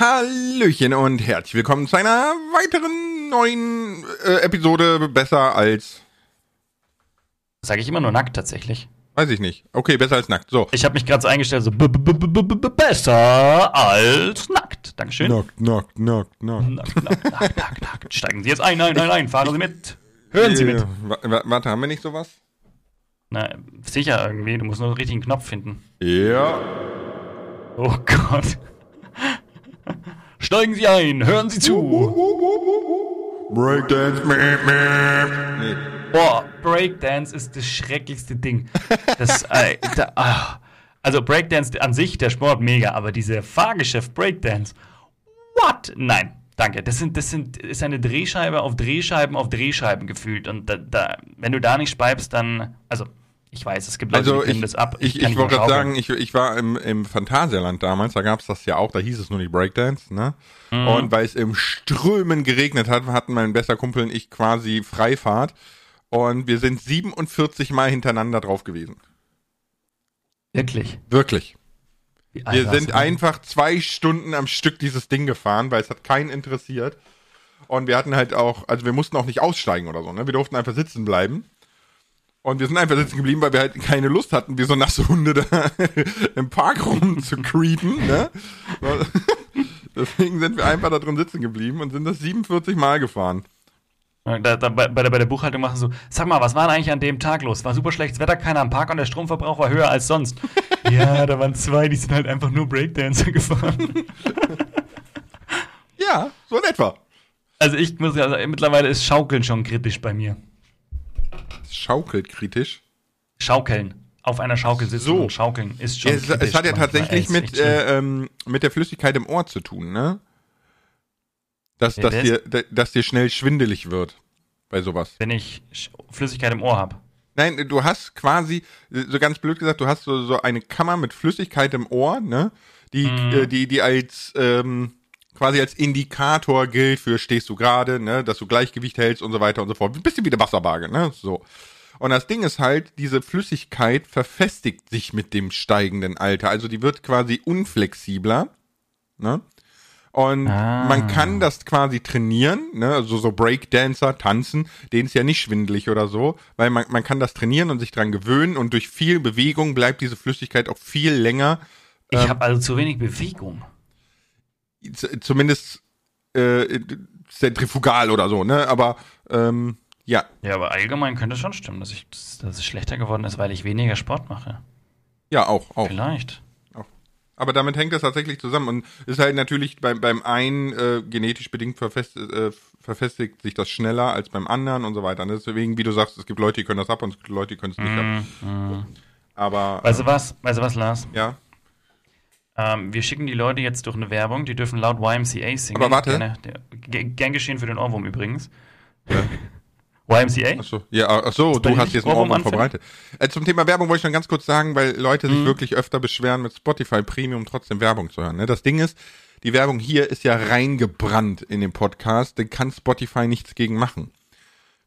Hallöchen und herzlich willkommen zu einer weiteren neuen äh, Episode Besser als. Sage ich immer nur nackt tatsächlich. Weiß ich nicht. Okay, besser als nackt. So. Ich habe mich gerade so eingestellt, so b -b -b besser als nackt. Dankeschön. Nackt, nackt, nackt, nackt. Nackt, nackt, nackt, nackt, nackt. Steigen Sie jetzt ein, nein, nein, nein, fahren Sie mit. Hören Sie mit. Wa- wa- Warte, haben wir nicht sowas? Na, sicher irgendwie, du musst nur den richtigen Knopf finden. Ja. Oh Gott. Steigen Sie ein, hören Sie zu. Breakdance. Nee. Boah, Breakdance ist das schrecklichste Ding. Das, äh, da, ah. also Breakdance an sich, der Sport mega, aber diese Fahrgeschäft Breakdance, what? Nein, danke. Das sind, das sind, ist eine Drehscheibe auf Drehscheiben auf Drehscheiben gefühlt. Und da, da, wenn du da nicht speibst, dann, also ich weiß, es gibt Leute, Also die ich, das ab. ich, ich nicht wollte gerade sagen, ich, ich war im, im Phantasialand damals, da gab es das ja auch, da hieß es nur nicht Breakdance, ne? Mhm. Und weil es im Strömen geregnet hat, hatten mein bester Kumpel und ich quasi Freifahrt. Und wir sind 47 Mal hintereinander drauf gewesen. Wirklich. Wirklich. Wir sind einfach zwei Stunden am Stück dieses Ding gefahren, weil es hat keinen interessiert. Und wir hatten halt auch, also wir mussten auch nicht aussteigen oder so, ne? Wir durften einfach sitzen bleiben. Und wir sind einfach sitzen geblieben, weil wir halt keine Lust hatten, wie so nasse Hunde da im Park rumzukreepen, ne? Deswegen sind wir einfach da drin sitzen geblieben und sind das 47 Mal gefahren. Da, da, bei, der, bei der Buchhaltung machen sie so, sag mal, was war denn eigentlich an dem Tag los? War super schlechtes Wetter, keiner am Park und der Stromverbrauch war höher als sonst. ja, da waren zwei, die sind halt einfach nur Breakdancer gefahren. Ja, so in etwa. Also ich muss ja, also mittlerweile ist Schaukeln schon kritisch bei mir. Schaukelt kritisch. Schaukeln. Auf einer Schaukel sitzen So. und schaukeln ist schon Ja, es, kritisch. es hat ja tatsächlich mit, äh, ähm, mit der Flüssigkeit im Ohr zu tun, ne? Dass, Ja, dass, das- dir, da- dass dir schnell schwindelig wird bei sowas. Wenn ich Flüssigkeit im Ohr habe. Nein, du hast quasi, so ganz blöd gesagt, du hast so, so eine Kammer mit Flüssigkeit im Ohr, ne? Die, äh, die, die als ähm, quasi als Indikator gilt für stehst du gerade, ne, dass du Gleichgewicht hältst und so weiter und so fort. Ein bisschen wie eine Wasserwaage, ne? So. Und das Ding ist halt, diese Flüssigkeit verfestigt sich mit dem steigenden Alter. Also die wird quasi unflexibler, ne? Und Ah. man kann das quasi trainieren, ne? Also so Breakdancer, tanzen, denen ist ja nicht schwindelig oder so, weil man, man kann das trainieren und sich dran gewöhnen und durch viel Bewegung bleibt diese Flüssigkeit auch viel länger, Ich Ähm. habe also zu wenig Bewegung. Zumindest äh, zentrifugal oder so, ne? Aber ähm, ja, Ja, aber allgemein könnte es schon stimmen, dass, ich, dass, es schlechter geworden ist, weil ich weniger Sport mache. ja, auch, auch. Vielleicht. Aber damit hängt das tatsächlich zusammen und ist halt natürlich beim, beim einen äh, genetisch bedingt verfest, äh, verfestigt sich das schneller als beim anderen und so weiter. ne? Deswegen, wie du sagst, es gibt Leute, die können das ab und es gibt Leute, die können es nicht ab. Mhm. Aber Weißt du was? Weißt du was, Lars? ja, Ähm, wir schicken die Leute jetzt durch eine Werbung, die dürfen laut YMCA singen. Aber warte. Gerne, der, ge- gern geschehen für den Ohrwurm übrigens. YMCA? Achso, ja, ach so, bei du hast jetzt einen Ohrwurm verbreitet. Äh, zum Thema Werbung wollte ich noch ganz kurz sagen, weil Leute sich Mhm. wirklich öfter beschweren, mit Spotify Premium trotzdem Werbung zu hören. Ne? Das Ding ist, die Werbung hier ist ja reingebrannt in den Podcast, da kann Spotify nichts gegen machen.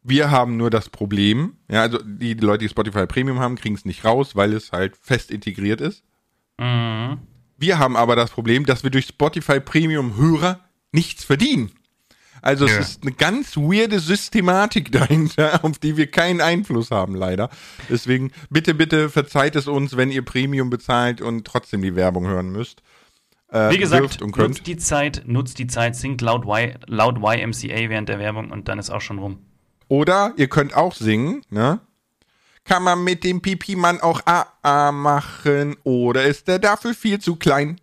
Wir haben nur das Problem, ja, also die, die Leute, die Spotify Premium haben, kriegen es nicht raus, weil es halt fest integriert ist. Mhm. Wir haben aber das Problem, dass wir durch Spotify Premium Hörer nichts verdienen. Also Ja. es ist eine ganz weirde Systematik dahinter, auf die wir keinen Einfluss haben, leider. Deswegen bitte, bitte verzeiht es uns, wenn ihr Premium bezahlt und trotzdem die Werbung hören müsst. Äh, Wie gesagt, nutzt die Zeit, nutzt die Zeit, singt laut, y, laut YMCA während der Werbung und dann ist auch schon rum. Oder ihr könnt auch singen, ne? Kann man mit dem Pipi-Mann auch AA machen oder ist der dafür viel zu klein?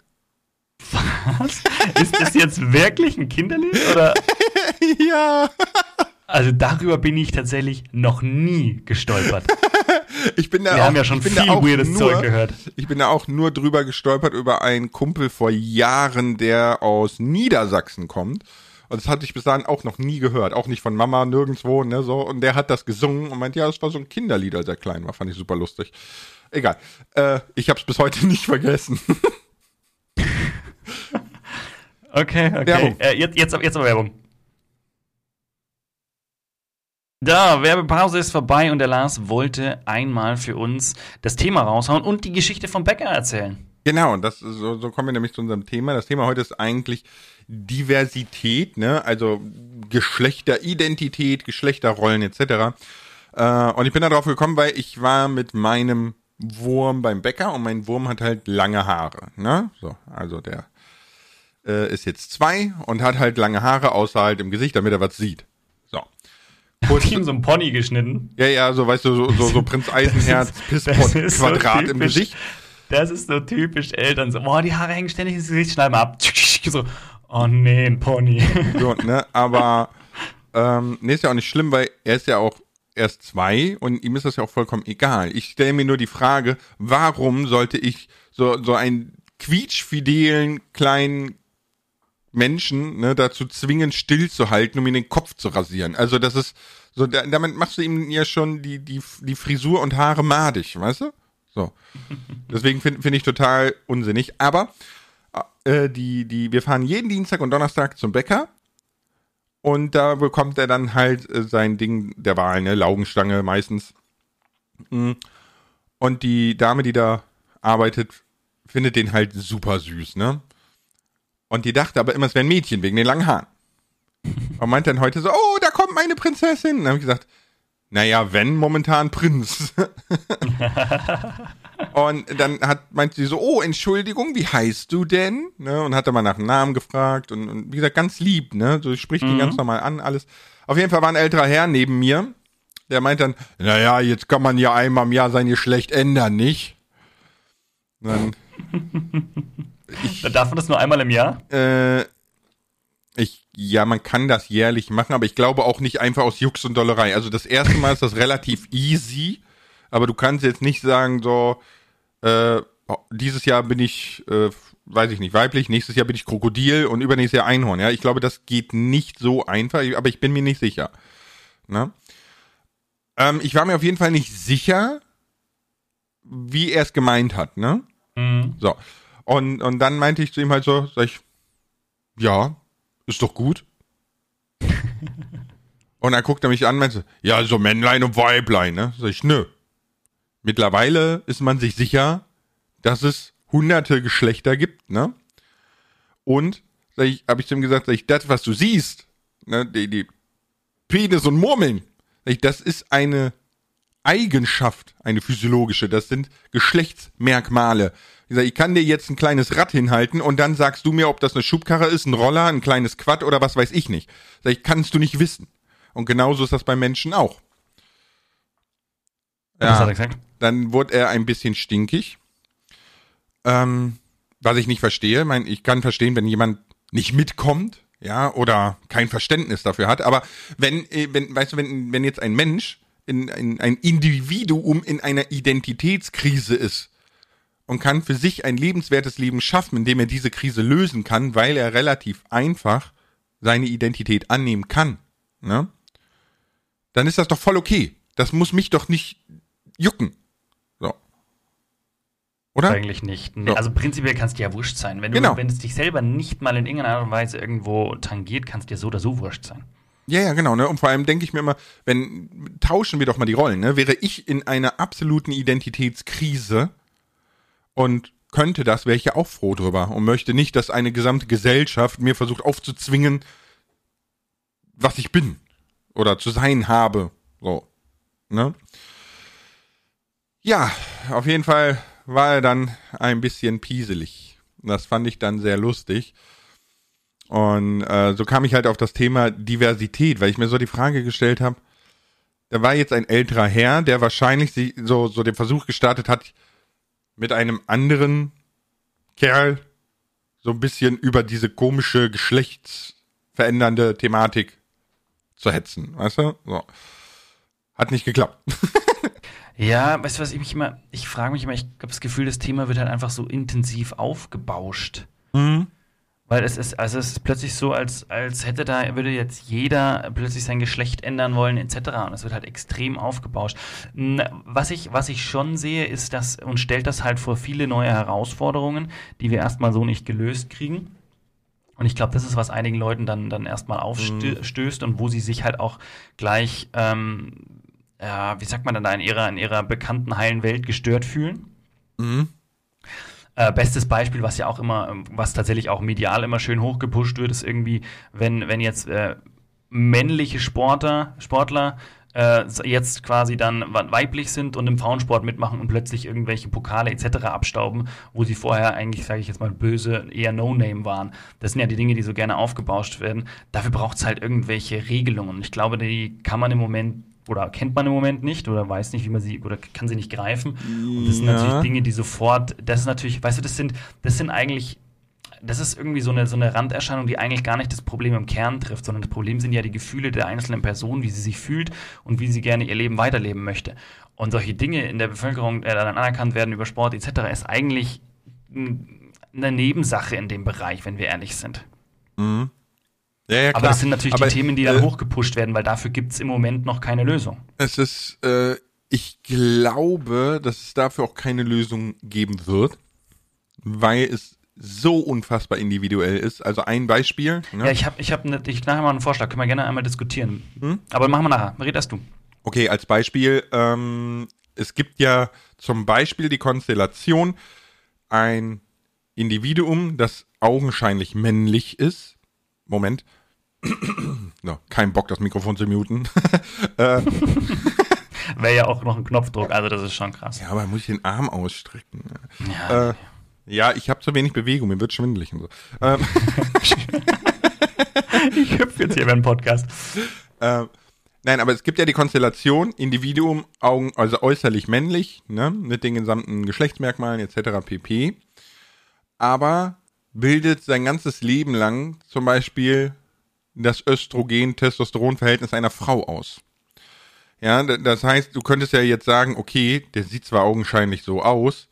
Was? ist das jetzt wirklich ein Kinderlied? Oder? ja. Also darüber bin ich tatsächlich noch nie gestolpert. Ich bin da Wir auch, haben ja schon viel weirdes nur, Zeug gehört. Ich bin da auch nur drüber gestolpert über einen Kumpel vor Jahren, der aus Niedersachsen kommt. Und das hatte ich bis dahin auch noch nie gehört. Auch nicht von Mama, nirgendwo, ne, so. Und der hat das gesungen und meint, ja, das war so ein Kinderlied, als er klein war. Fand ich super lustig. Egal. Äh, ich hab's bis heute nicht vergessen. Okay, okay. Werbung. Äh, jetzt, jetzt, jetzt aber Werbung. Da, Werbepause ist vorbei und der Lars wollte einmal für uns das Thema raushauen und die Geschichte vom Bäcker erzählen. Genau, das so, so kommen wir nämlich zu unserem Thema. Das Thema heute ist eigentlich Diversität, ne? Also Geschlechteridentität, Geschlechterrollen etc. Äh, und ich bin darauf gekommen, weil ich war mit meinem Wurm beim Bäcker und mein Wurm hat halt lange Haare, ne? So, also der äh, ist jetzt zwei und hat halt lange Haare außer halt im Gesicht, damit er was sieht. So. Kurz, ihm so ein Pony geschnitten. Ja, ja, so weißt du, so, so, so Prinz Eisenherz, Pisspot, Quadrat so im Gesicht. Das ist so typisch Eltern. So, boah, die Haare hängen ständig ins Gesicht, schneiden wir ab. So, oh nee, ein Pony. So, ne, aber ähm, nee, ist ja auch nicht schlimm, weil er ist ja auch erst zwei und ihm ist das ja auch vollkommen egal. Ich stelle mir nur die Frage, warum sollte ich so, so einen quietschfidelen kleinen Menschen ne, dazu zwingen, stillzuhalten, um ihm den Kopf zu rasieren. Also das ist so, da, damit machst du ihm ja schon die, die, die Frisur und Haare madig, weißt du? So. Deswegen finde find ich total unsinnig. Aber äh, die, die, wir fahren jeden Dienstag und Donnerstag zum Bäcker. Und da bekommt er dann halt äh, sein Ding der Wahl, ne? Laugenstange meistens. Mm. Und die Dame, die da arbeitet, findet den halt super süß, ne? Und die dachte aber immer, es wäre ein Mädchen wegen den langen Haaren. Und meint dann heute so, oh, da kommt meine Prinzessin. Und dann habe ich gesagt, naja, wenn momentan Prinz. und dann hat, meinte sie so, oh, Entschuldigung, wie heißt du denn? Ne, und hat dann mal nach dem Namen gefragt und, und wie gesagt, ganz lieb, ne? So spricht mhm. ihn ganz normal an, alles. Auf jeden Fall war ein älterer Herr neben mir, der meint dann, naja, jetzt kann man ja einmal im Jahr sein Geschlecht ändern, nicht? Und dann ich, Darf man das nur einmal im Jahr? Äh, ich, ja, man kann das jährlich machen, aber ich glaube auch nicht einfach aus Jux und Dollerei. Also das erste Mal ist das relativ easy, aber du kannst jetzt nicht sagen, so, äh, dieses Jahr bin ich, äh, weiß ich nicht, weiblich, nächstes Jahr bin ich Krokodil und übernächstes Jahr Einhorn. Ja, ich glaube, das geht nicht so einfach, aber ich bin mir nicht sicher. Ne? Ähm, ich war mir auf jeden Fall nicht sicher, wie er es gemeint hat, ne? Mhm. So. Und, und dann meinte ich zu ihm halt so, sag ich, ja, ist doch gut. und dann guckt er mich an und meinte, ja, so Männlein und Weiblein, ne? Sag ich, nö. Mittlerweile ist man sich sicher, dass es hunderte Geschlechter gibt, ne? Und, sag ich, habe ich zu ihm gesagt, sag ich, das, was du siehst, ne, die, die Penis und Murmeln, sag ich, das ist eine Eigenschaft, eine physiologische, das sind Geschlechtsmerkmale. Ich, sag, ich kann dir jetzt ein kleines Rad hinhalten und dann sagst du mir, ob das eine Schubkarre ist, ein Roller, ein kleines Quad oder was weiß ich nicht. Sag ich, kannst du nicht wissen. Und genauso ist das bei Menschen auch. Ja, was hat er gesagt? Dann wurde er ein bisschen stinkig. Ähm, was ich nicht verstehe. Ich, mein, ich kann verstehen, wenn jemand nicht mitkommt, ja, oder kein Verständnis dafür hat. Aber wenn, äh, wenn, weißt du, wenn, wenn jetzt ein Mensch in, in ein Individuum in einer Identitätskrise ist und kann für sich ein lebenswertes Leben schaffen, indem er diese Krise lösen kann, weil er relativ einfach seine Identität annehmen kann, ne? Dann ist das doch voll okay. Das muss mich doch nicht jucken. So. Oder? Eigentlich nicht. Nee, so. Also prinzipiell kannst du ja wurscht sein. Wenn, du, genau. wenn es dich selber nicht mal in irgendeiner Art und Weise irgendwo tangiert, kannst dir so oder so wurscht sein. Ja, ja, genau, ne? Und vor allem denke ich mir immer, wenn tauschen wir doch mal die Rollen, ne? Wäre ich in einer absoluten Identitätskrise und könnte das, wäre ich ja auch froh drüber und möchte nicht, dass eine gesamte Gesellschaft mir versucht aufzuzwingen, was ich bin oder zu sein habe, so, ne? Ja, auf jeden Fall war er dann ein bisschen pieselig. Das fand ich dann sehr lustig. Und äh, so kam ich halt auf das Thema Diversität, weil ich mir so die Frage gestellt habe, da war jetzt ein älterer Herr, der wahrscheinlich so, so den Versuch gestartet hat, mit einem anderen Kerl so ein bisschen über diese komische geschlechtsverändernde Thematik zu hetzen, weißt du? So. Hat nicht geklappt. ja, weißt du, was ich mich immer, ich frage mich immer, ich habe das Gefühl, das Thema wird halt einfach so intensiv aufgebauscht. Mhm. Weil es ist, also es ist plötzlich so, als, als hätte da, würde jetzt jeder plötzlich sein Geschlecht ändern wollen, etc. Und es wird halt extrem aufgebauscht. Was ich, was ich schon sehe, ist das und stellt das halt vor viele neue Herausforderungen, die wir erstmal so nicht gelöst kriegen. Und ich glaube, das ist, was einigen Leuten dann, dann erstmal aufstößt mhm. und wo sie sich halt auch gleich, ähm, ja, wie sagt man dann da, in ihrer, in ihrer bekannten heilen Welt gestört fühlen. Mhm. Äh, bestes Beispiel, was ja auch immer, ähm, was tatsächlich auch medial immer schön hochgepusht wird, ist irgendwie, wenn, wenn jetzt äh, männliche Sportler, Sportler äh, jetzt quasi dann weiblich sind und im Frauensport mitmachen und plötzlich irgendwelche Pokale etc. abstauben, wo sie vorher eigentlich, sage ich jetzt mal böse, eher No-Name waren. Das sind ja die Dinge, die so gerne aufgebauscht werden. Dafür braucht es halt irgendwelche Regelungen. Ich glaube, die kann man im Moment oder kennt man im Moment nicht oder weiß nicht, wie man sie oder kann sie nicht greifen. Und das sind ja. natürlich Dinge, die sofort, das ist natürlich, weißt du, das sind, das sind eigentlich das ist irgendwie so eine, so eine Randerscheinung, die eigentlich gar nicht das Problem im Kern trifft, sondern das Problem sind ja die Gefühle der einzelnen Person, wie sie sich fühlt und wie sie gerne ihr Leben weiterleben möchte. Und solche Dinge in der Bevölkerung äh, dann anerkannt werden über Sport etc. ist eigentlich eine Nebensache in dem Bereich, wenn wir ehrlich sind. Mhm. Ja, ja, Aber das sind natürlich Aber, die Themen, die dann äh, hochgepusht werden, weil dafür gibt es im Moment noch keine Lösung. Es ist, äh, ich glaube, dass es dafür auch keine Lösung geben wird, weil es so unfassbar individuell ist. Also ein Beispiel. Ne? Ja, ich habe ich hab ne, ich nachher mal einen Vorschlag. Können wir gerne einmal diskutieren. Hm? Aber machen wir nachher. Red erst du. Okay, als Beispiel. Ähm, es gibt ja zum Beispiel die Konstellation, ein Individuum, das augenscheinlich männlich ist. Moment. no, kein Bock, das Mikrofon zu muten. äh, Wäre ja auch noch ein Knopfdruck, also das ist schon krass. Ja, aber muss ich den Arm ausstrecken. Ja. Äh, ja, ich habe zu wenig Bewegung, mir wird schwindelig und so. Ähm. ich hüpfe jetzt hier beim Podcast. Ähm, nein, aber es gibt ja die Konstellation Individuum, Augen, also äußerlich männlich, ne, mit den gesamten Geschlechtsmerkmalen etc. pp. Aber bildet sein ganzes Leben lang zum Beispiel das Östrogen-Testosteron-Verhältnis einer Frau aus. Ja, das heißt, du könntest ja jetzt sagen, okay, der sieht zwar augenscheinlich so aus,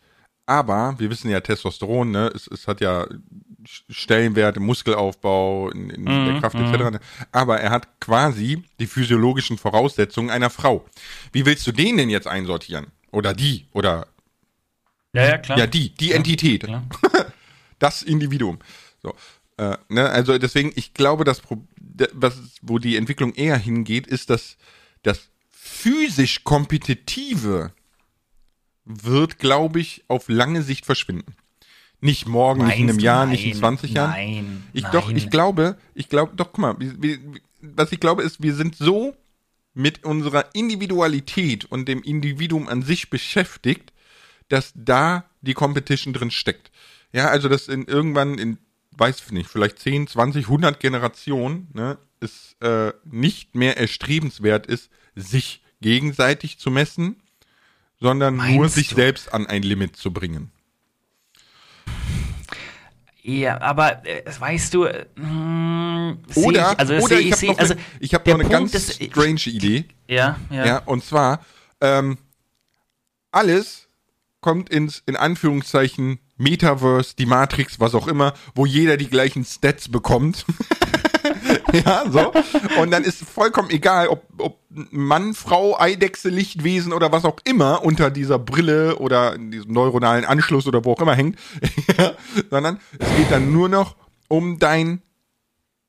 aber wir wissen ja, Testosteron, ne, es, es hat ja Stellenwert im Muskelaufbau, in, in mm, der Kraft mm. etc. Aber er hat quasi die physiologischen Voraussetzungen einer Frau. Wie willst du den denn jetzt einsortieren? Oder die? Oder ja, ja, klar. Ja, die, die ja, Entität. Klar. das Individuum. So, äh, ne, also deswegen, ich glaube, das, was, wo die Entwicklung eher hingeht, ist, dass das physisch kompetitive wird, glaube ich, auf lange Sicht verschwinden. Nicht morgen, Meinst nicht in einem Jahr, nein, nicht in 20 Jahren. Nein, ich nein. doch, ich glaube, ich glaube, doch, guck mal, wir, was ich glaube ist, wir sind so mit unserer Individualität und dem Individuum an sich beschäftigt, dass da die Competition drin steckt. Ja, also dass in irgendwann in, weiß ich nicht, vielleicht 10, 20, 100 Generationen, ne, es äh, nicht mehr erstrebenswert ist, sich gegenseitig zu messen, sondern Meinst nur sich du? selbst an ein Limit zu bringen. Ja, aber äh, weißt du, äh, hm, oder ich, also oder ich, ich habe noch, also, ich hab noch eine Punkt ganz ist, strange Idee. Ja, ja. Ja, und zwar ähm, alles kommt ins in Anführungszeichen Metaverse, die Matrix, was auch immer, wo jeder die gleichen Stats bekommt. ja, so. Und dann ist vollkommen egal, ob, ob Mann, Frau, Eidechse, Lichtwesen oder was auch immer unter dieser Brille oder in diesem neuronalen Anschluss oder wo auch immer hängt, sondern es geht dann nur noch um dein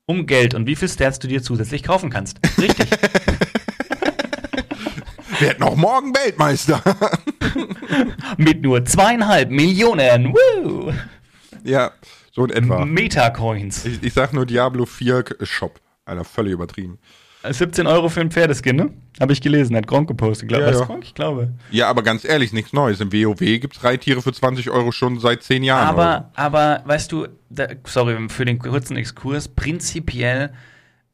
um Geld und wie viel Stats du dir zusätzlich kaufen kannst. Richtig. Werd noch morgen Weltmeister. Mit nur zweieinhalb Millionen. Woo! Ja, so in etwa. Metacoins. Ich, ich sag nur Diablo 4 Shop. Alter, völlig übertrieben. 17 Euro für ein Pferdeskin, ne? Habe ich gelesen, hat Gronk gepostet. Glaub, ja, ja. Gronk? Ich glaube. Ja, aber ganz ehrlich, nichts Neues. Im WoW gibt's Reittiere für 20 Euro schon seit 10 Jahren. Aber, aber weißt du, da, sorry für den kurzen Exkurs, prinzipiell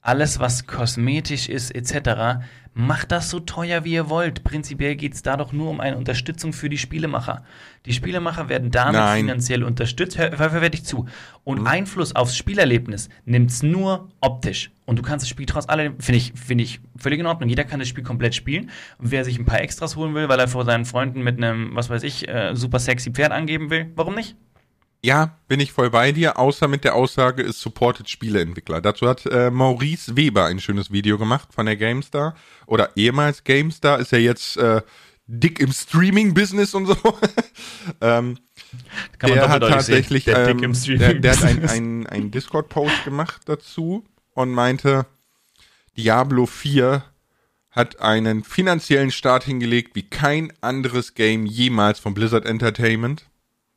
alles, was kosmetisch ist, etc., Macht das so teuer, wie ihr wollt. Prinzipiell geht es da doch nur um eine Unterstützung für die Spielemacher. Die Spielemacher werden damit Nein. finanziell unterstützt. Hör, hör, hör dich zu. Und mhm. Einfluss aufs Spielerlebnis nimmt es nur optisch. Und du kannst das Spiel trotz allem, finde ich, finde ich völlig in Ordnung. Jeder kann das Spiel komplett spielen. Und wer sich ein paar Extras holen will, weil er vor seinen Freunden mit einem, was weiß ich, äh, super sexy Pferd angeben will, warum nicht? Ja, bin ich voll bei dir, außer mit der Aussage, es supportet Spieleentwickler. Dazu hat äh, Maurice Weber ein schönes Video gemacht von der GameStar oder ehemals GameStar, ist ja jetzt äh, dick im Streaming-Business und so. ähm, der hat tatsächlich, der, ähm, der, der hat ein, ein, ein Discord-Post gemacht dazu und meinte, Diablo 4 hat einen finanziellen Start hingelegt wie kein anderes Game jemals von Blizzard Entertainment.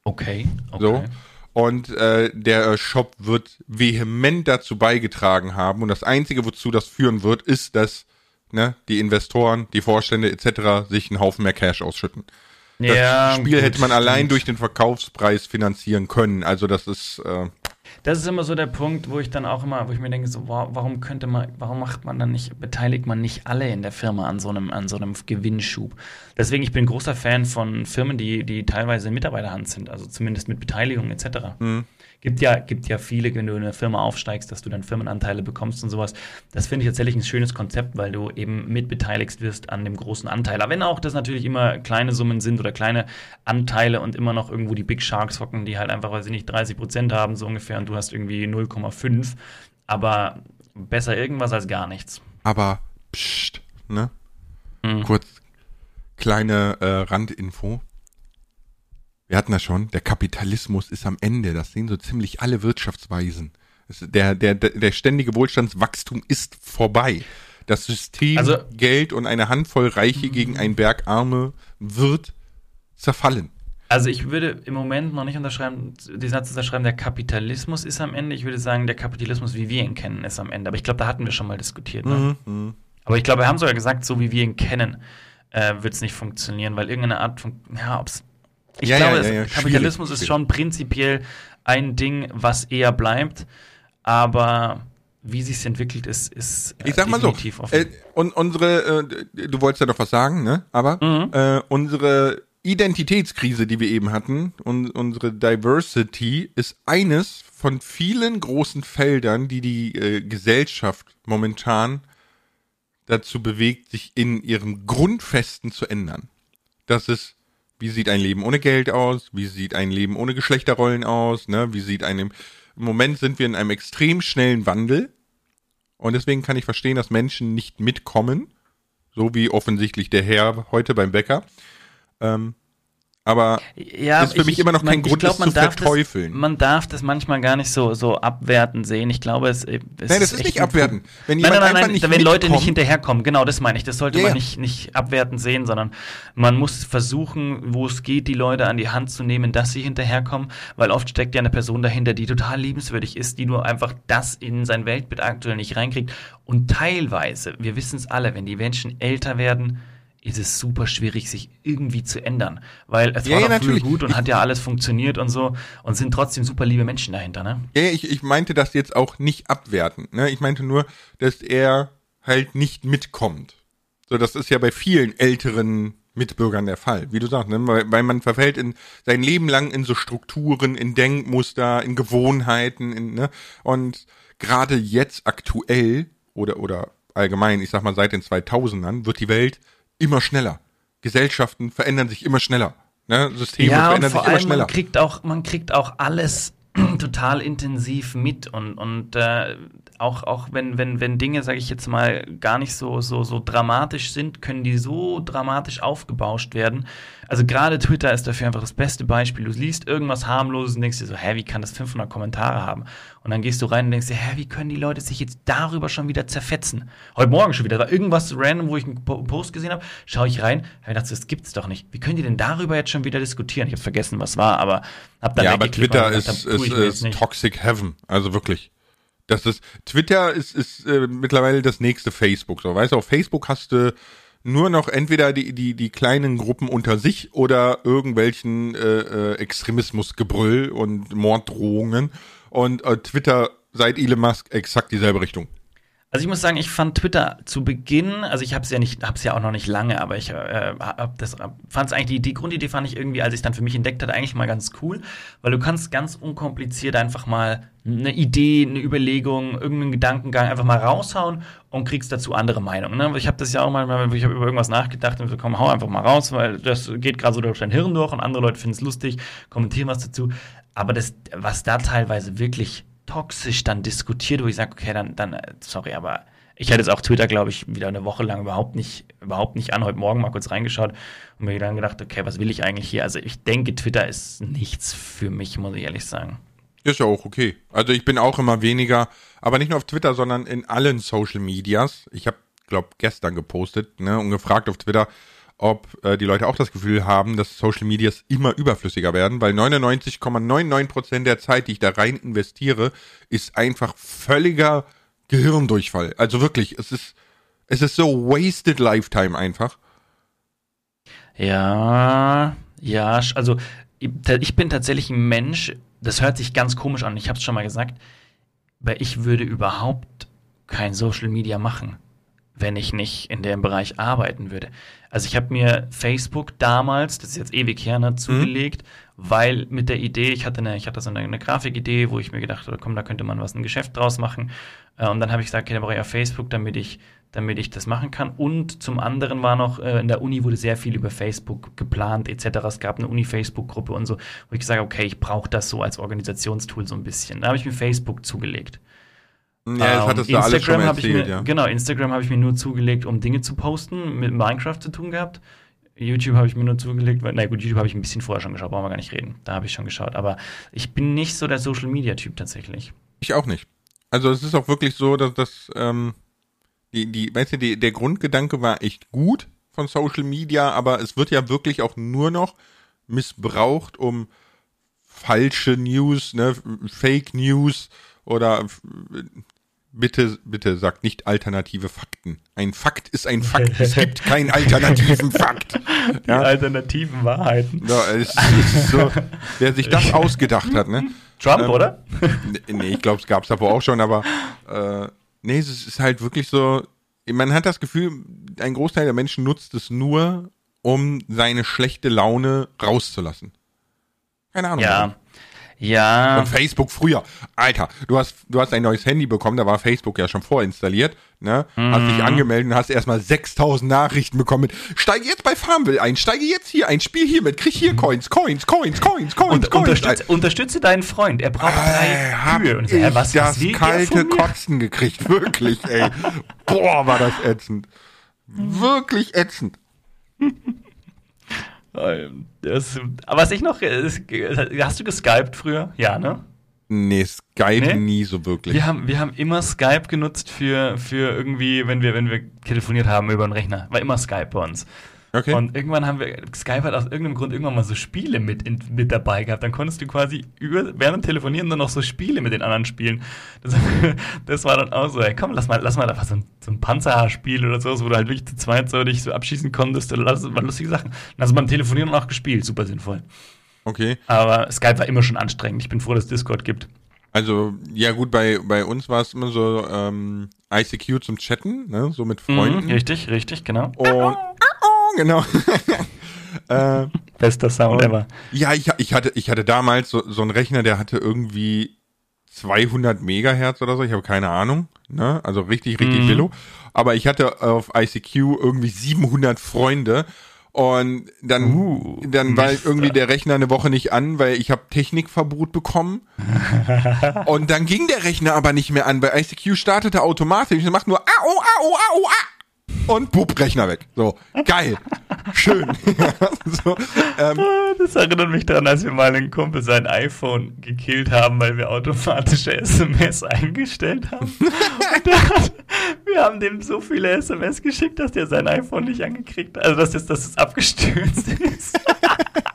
Okay, okay. So. Und äh, der Shop wird vehement dazu beigetragen haben. Und das Einzige, wozu das führen wird, ist, dass ne, die Investoren, die Vorstände etc. sich einen Haufen mehr Cash ausschütten. Das Ja, Spiel gut, hätte man allein stimmt. durch den Verkaufspreis finanzieren können. Also das ist äh, Das ist immer so der Punkt, wo ich dann auch immer, wo ich mir denke, so, wa- warum könnte man, warum macht man dann nicht, beteiligt man nicht alle in der Firma an so einem, an so einem Gewinnschub? Deswegen, ich bin großer Fan von Firmen, die, die teilweise Mitarbeiterhand sind, also zumindest mit Beteiligung etc. Gibt ja, gibt ja viele, wenn du in eine Firma aufsteigst, dass du dann Firmenanteile bekommst und sowas. Das finde ich tatsächlich ein schönes Konzept, weil du eben mitbeteiligt wirst an dem großen Anteil. Aber wenn auch das natürlich immer kleine Summen sind oder kleine Anteile und immer noch irgendwo die Big Sharks hocken, die halt einfach, weiß ich nicht, 30 Prozent haben, so ungefähr, und du hast irgendwie 0,5. Aber besser irgendwas als gar nichts. aber pst, ne? Mhm. Kurz kleine äh, Randinfo. Wir hatten das schon, der Kapitalismus ist am Ende, das sehen so ziemlich alle Wirtschaftsweisen. Es, der, der, der, ständige Wohlstandswachstum ist vorbei. Das System Also- Geld und eine Handvoll Reiche gegen einen Berg Arme wird zerfallen. Also ich würde im Moment noch nicht unterschreiben, den Satz unterschreiben, der Kapitalismus ist am Ende. Ich würde sagen, der Kapitalismus, wie wir ihn kennen, ist am Ende. Aber ich glaube, da hatten wir schon mal diskutiert. Ne? Mhm. Aber ich glaube, wir haben sogar gesagt, so wie wir ihn kennen, äh, wird es nicht funktionieren, weil irgendeine Art von, ja, ob's. Ich Ja, glaube, ja, es, ja, Kapitalismus schwierig, ist schon prinzipiell ein Ding, was eher bleibt, aber wie sich entwickelt, ist, ist äh, Ich sag mal so, äh, und unsere, äh, du wolltest ja noch was sagen, ne? Aber Mhm. äh, unsere Identitätskrise, die wir eben hatten, und unsere Diversity ist eines von vielen großen Feldern, die die äh, Gesellschaft momentan dazu bewegt, sich in ihren Grundfesten zu ändern. Das ist, wie sieht ein Leben ohne Geld aus? Wie sieht ein Leben ohne Geschlechterrollen aus? Ne? Wie sieht ein, im Moment sind wir in einem extrem schnellen Wandel. Und deswegen kann ich verstehen, dass Menschen nicht mitkommen. So wie offensichtlich der Herr heute beim Bäcker. Ähm, aber ja, ist für mich immer noch kein Grund, glaub, man zu darf verteufeln. Das, man darf das manchmal gar nicht so, so abwertend sehen. Ich glaube, es, es nein, das ist echt nicht abwerten. Wenn Nein, nein, nein, nein, wenn Leute nicht mitkommt- hinterherkommen, genau, das meine ich. Das sollte Ja, man nicht, nicht abwertend sehen, sondern man muss versuchen, wo es geht, die Leute an die Hand zu nehmen, dass sie hinterherkommen, weil oft steckt ja eine Person dahinter, die total liebenswürdig ist, die nur einfach das in sein Weltbild aktuell nicht reinkriegt. Und teilweise, wir wissen es alle, wenn die Menschen älter werden, ist es super schwierig, sich irgendwie zu ändern. Weil es Ja, war ja, doch früher natürlich. gut und hat ja alles funktioniert und so und sind trotzdem super liebe Menschen dahinter, ne? Ja, ich, ich meinte das jetzt auch nicht abwertend. Ne? Ich meinte nur, dass er halt nicht mitkommt. So, das ist ja bei vielen älteren Mitbürgern der Fall, wie du sagst, ne? weil, weil man verfällt in sein Leben lang in so Strukturen, in Denkmuster, in Gewohnheiten, in, ne? und gerade jetzt aktuell oder oder allgemein, ich sag mal seit den 2000ern, wird die Welt immer schneller. Gesellschaften verändern sich immer schneller. Ne? Systeme ja, verändern sich immer schneller. man kriegt auch, man kriegt auch alles total intensiv mit und, und äh, auch, auch wenn, wenn, wenn Dinge, sage ich jetzt mal, gar nicht so, so, so dramatisch sind, können die so dramatisch aufgebauscht werden. Also gerade Twitter ist dafür einfach das beste Beispiel. Du liest irgendwas harmloses und denkst dir so, hä, wie kann das 500 Kommentare haben? Und dann gehst du rein und denkst dir, hä, wie können die Leute sich jetzt darüber schon wieder zerfetzen? Heute Morgen schon wieder, da war irgendwas random, wo ich einen Po- Post gesehen habe, schaue ich rein, habe gedacht, das gibt's doch nicht. Wie können die denn darüber jetzt schon wieder diskutieren? Ich habe vergessen, was war, aber hab dann ja, aber Twitter ist, gedacht, ist, ist nicht. Toxic Heaven. Also wirklich. Das ist, Twitter ist, ist äh, mittlerweile das nächste Facebook. So, weißt du, auf Facebook hast du nur noch entweder die, die, die kleinen Gruppen unter sich oder irgendwelchen äh, äh, Extremismusgebrüll und Morddrohungen. Und äh, Twitter seit Elon Musk exakt dieselbe Richtung. Also ich muss sagen, ich fand Twitter zu Beginn, also ich habe es ja nicht, habe ja auch noch nicht lange, aber ich äh, hab das, fand es eigentlich die, die Grundidee fand ich irgendwie, als ich dann für mich entdeckt hatte, eigentlich mal ganz cool, weil du kannst ganz unkompliziert einfach mal eine Idee, eine Überlegung, irgendeinen Gedankengang einfach mal raushauen und kriegst dazu andere Meinungen. Ne? Ich habe das ja auch mal, ich habe über irgendwas nachgedacht und so, komm, hau einfach mal raus, weil das geht gerade so durch dein Hirn durch und andere Leute finden es lustig, kommentieren was dazu. Aber das, was da teilweise wirklich toxisch dann diskutiert, wo ich sage, okay, dann, dann, sorry, aber ich hatte jetzt auch Twitter, glaube ich, wieder eine Woche lang überhaupt nicht, überhaupt nicht an. Heute Morgen mal kurz reingeschaut und mir dann gedacht, okay, was will ich eigentlich hier? Also ich denke, Twitter ist nichts für mich, muss ich ehrlich sagen. Ist ja auch okay. Also ich bin auch immer weniger, aber nicht nur auf Twitter, sondern in allen Social Medias. Ich habe, glaube gestern gepostet ne, und gefragt auf Twitter, ob äh, die Leute auch das Gefühl haben, dass Social Medias immer überflüssiger werden, weil 99,99% der Zeit, die ich da rein investiere, ist einfach völliger Gehirndurchfall. Also wirklich, es ist, es ist so wasted Lifetime einfach. Ja, ja, also ich bin tatsächlich ein Mensch, das hört sich ganz komisch an, ich habe es schon mal gesagt, weil ich würde überhaupt kein Social Media machen, wenn ich nicht in dem Bereich arbeiten würde. Also ich habe mir Facebook damals, das ist jetzt ewig her, ne, zugelegt, mhm. weil mit der Idee, ich hatte eine, ich hatte so eine, eine Grafikidee, wo ich mir gedacht habe, komm, da könnte man was ein Geschäft draus machen. Äh, und dann habe ich gesagt, okay, da brauche ich ja Facebook, damit ich, damit ich das machen kann. Und zum anderen war noch, äh, in der Uni wurde sehr viel über Facebook geplant, etc. Es gab eine Uni-Facebook-Gruppe und so, wo ich gesagt habe, okay, ich brauche das so als Organisationstool so ein bisschen. Da habe ich mir Facebook zugelegt. Ja, das hattest du Instagram alles schon erzählt, mir, ja. Genau, Instagram habe ich mir nur zugelegt, um Dinge zu posten, mit Minecraft zu tun gehabt. YouTube habe ich mir nur zugelegt, weil, na gut, YouTube habe ich ein bisschen vorher schon geschaut, brauchen wir gar nicht reden. Da habe ich schon geschaut. Aber ich bin nicht so der Social Media Typ tatsächlich. Ich auch nicht. Also es ist auch wirklich so, dass das, ähm, die, die, weißt du, die, der Grundgedanke war echt gut von Social Media, aber es wird ja wirklich auch nur noch missbraucht, um falsche News, ne, Fake News oder bitte, bitte sagt nicht alternative Fakten. Ein Fakt ist ein Fakt. Es gibt keinen alternativen Fakt. Die ja? alternativen Wahrheiten. Ja, es ist so, wer sich das ausgedacht hat, ne? Trump, ähm, oder? nee, ich glaube, es gab es davor auch schon, aber äh, nee, es ist halt wirklich so, man hat das Gefühl, ein Großteil der Menschen nutzt es nur, um seine schlechte Laune rauszulassen. Keine Ahnung. Ja. Warum. Ja. Von Facebook früher. Alter, du hast, du hast ein neues Handy bekommen, da war Facebook ja schon vorinstalliert, ne? Mhm. Hast dich mhm. angemeldet und hast erstmal 6000 Nachrichten bekommen mit, steige jetzt bei Farmville ein, steige jetzt hier ein, spiel hier mit, krieg hier Coins, Coins, Coins, Coins, Coins, und, Coins. Unterstütze, unterstütze deinen Freund, er braucht drei äh, Kühe. Und so, ja, was, das was kalte Kotzen gekriegt, wirklich, ey. Boah, war das ätzend. Wirklich ätzend. Das, was ich noch. Hast du geskypt früher? Ja, ne? Nee, Skype nee? nie so wirklich. Wir haben, wir haben immer Skype genutzt für, für irgendwie, wenn wir, wenn wir telefoniert haben über einen Rechner. War immer Skype bei uns. Okay. Und irgendwann haben wir, Skype hat aus irgendeinem Grund irgendwann mal so Spiele mit, in, mit dabei gehabt. Dann konntest du quasi über, während dem Telefonieren dann noch so Spiele mit den anderen spielen. Das, das war dann auch so, ey, komm, lass mal, lass mal einfach so ein, so ein Panzerhaarspiel oder so, wo du halt wirklich zu zweit so dich so abschießen konntest oder lass mal lustige Sachen. Dann hast du beim Telefonieren auch gespielt, super sinnvoll. Okay. Aber Skype war immer schon anstrengend. Ich bin froh, dass es Discord gibt. Also, ja gut, bei, bei uns war es immer so ähm, ICQ zum Chatten, ne? so mit Freunden. Mhm, richtig, richtig, genau. Und genau. äh, Bester Sound ever. Ja, ich, ich, hatte, ich hatte damals so, so einen Rechner, der hatte irgendwie 200 Megahertz oder so, ich habe keine Ahnung, ne? also richtig, richtig mhm. Willow. Aber ich hatte auf ICQ irgendwie 700 Freunde und dann, uh, dann war irgendwie der Rechner eine Woche nicht an, weil ich habe Technikverbot bekommen. und dann ging der Rechner aber nicht mehr an, weil ICQ startete automatisch und macht nur au, au, au, au, und bub, Rechner weg. So, geil. Schön. so, ähm, das erinnert mich daran, als wir mal einen Kumpel sein iPhone gekillt haben, weil wir automatische SMS eingestellt haben. hat, wir haben dem so viele SMS geschickt, dass der sein iPhone nicht angekriegt hat. Also, dass es, dass es abgestürzt ist.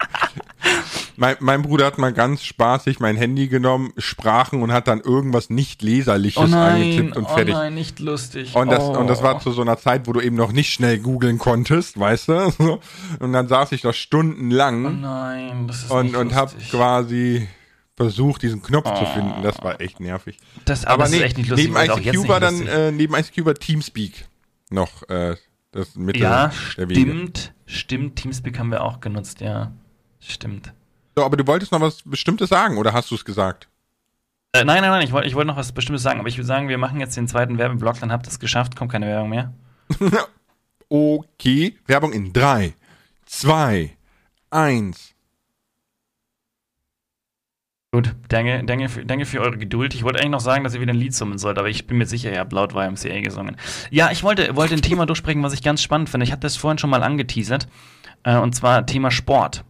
Mein, mein, Bruder hat mal ganz spaßig mein Handy genommen, sprachen und hat dann irgendwas nicht leserliches oh nein, angetippt und fertig. Oh nein, nicht lustig. Und das, oh. und das war zu so einer Zeit, wo du eben noch nicht schnell googeln konntest, weißt du? Und dann saß ich da stundenlang. Oh nein, das ist und, nicht und hab quasi versucht, diesen Knopf oh. zu finden. Das war echt nervig. Das, aber, aber nee, ist echt nicht lustig. Neben ICQ war dann, äh, neben ICQ war Teamspeak noch äh, das Mittel ja, stimmt, stimmt. Teamspeak haben wir auch genutzt, ja. Stimmt. So, aber du wolltest noch was Bestimmtes sagen oder hast du es gesagt? Äh, nein, nein, nein, ich wollte ich wollt noch was Bestimmtes sagen, aber ich würde sagen, wir machen jetzt den zweiten Werbeblock, dann habt ihr es geschafft, kommt keine Werbung mehr. okay, Werbung in 3, 2, 1. Gut, danke, danke, für, danke für eure Geduld. Ich wollte eigentlich noch sagen, dass ihr wieder ein Lied summen sollt, aber ich bin mir sicher, ihr habt laut YMCA gesungen. Ja, ich wollte, wollte ein Thema durchsprechen, was ich ganz spannend finde. Ich hatte das vorhin schon mal angeteasert, äh, und zwar Thema Sport.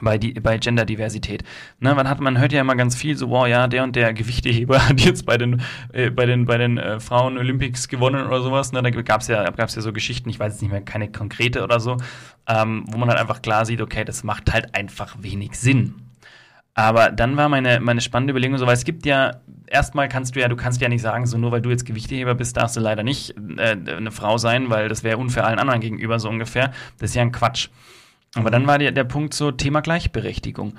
Bei, die, bei Genderdiversität. Ne, man, hat, man hört ja immer ganz viel so, wow, ja, der und der Gewichteheber hat jetzt bei den, äh, bei den, bei den äh, Frauen Olympics gewonnen oder sowas. Ne? Da gab es ja, ja so Geschichten, ich weiß jetzt nicht mehr, keine konkrete oder so, ähm, wo man halt einfach klar sieht, okay, das macht halt einfach wenig Sinn. Aber dann war meine, meine spannende Überlegung so, weil es gibt ja, erstmal kannst du ja, du kannst ja nicht sagen, so nur weil du jetzt Gewichteheber bist, darfst du leider nicht äh, eine Frau sein, weil das wäre unfair allen anderen gegenüber so ungefähr. Das ist ja ein Quatsch. Aber dann war der, der Punkt so Thema Gleichberechtigung.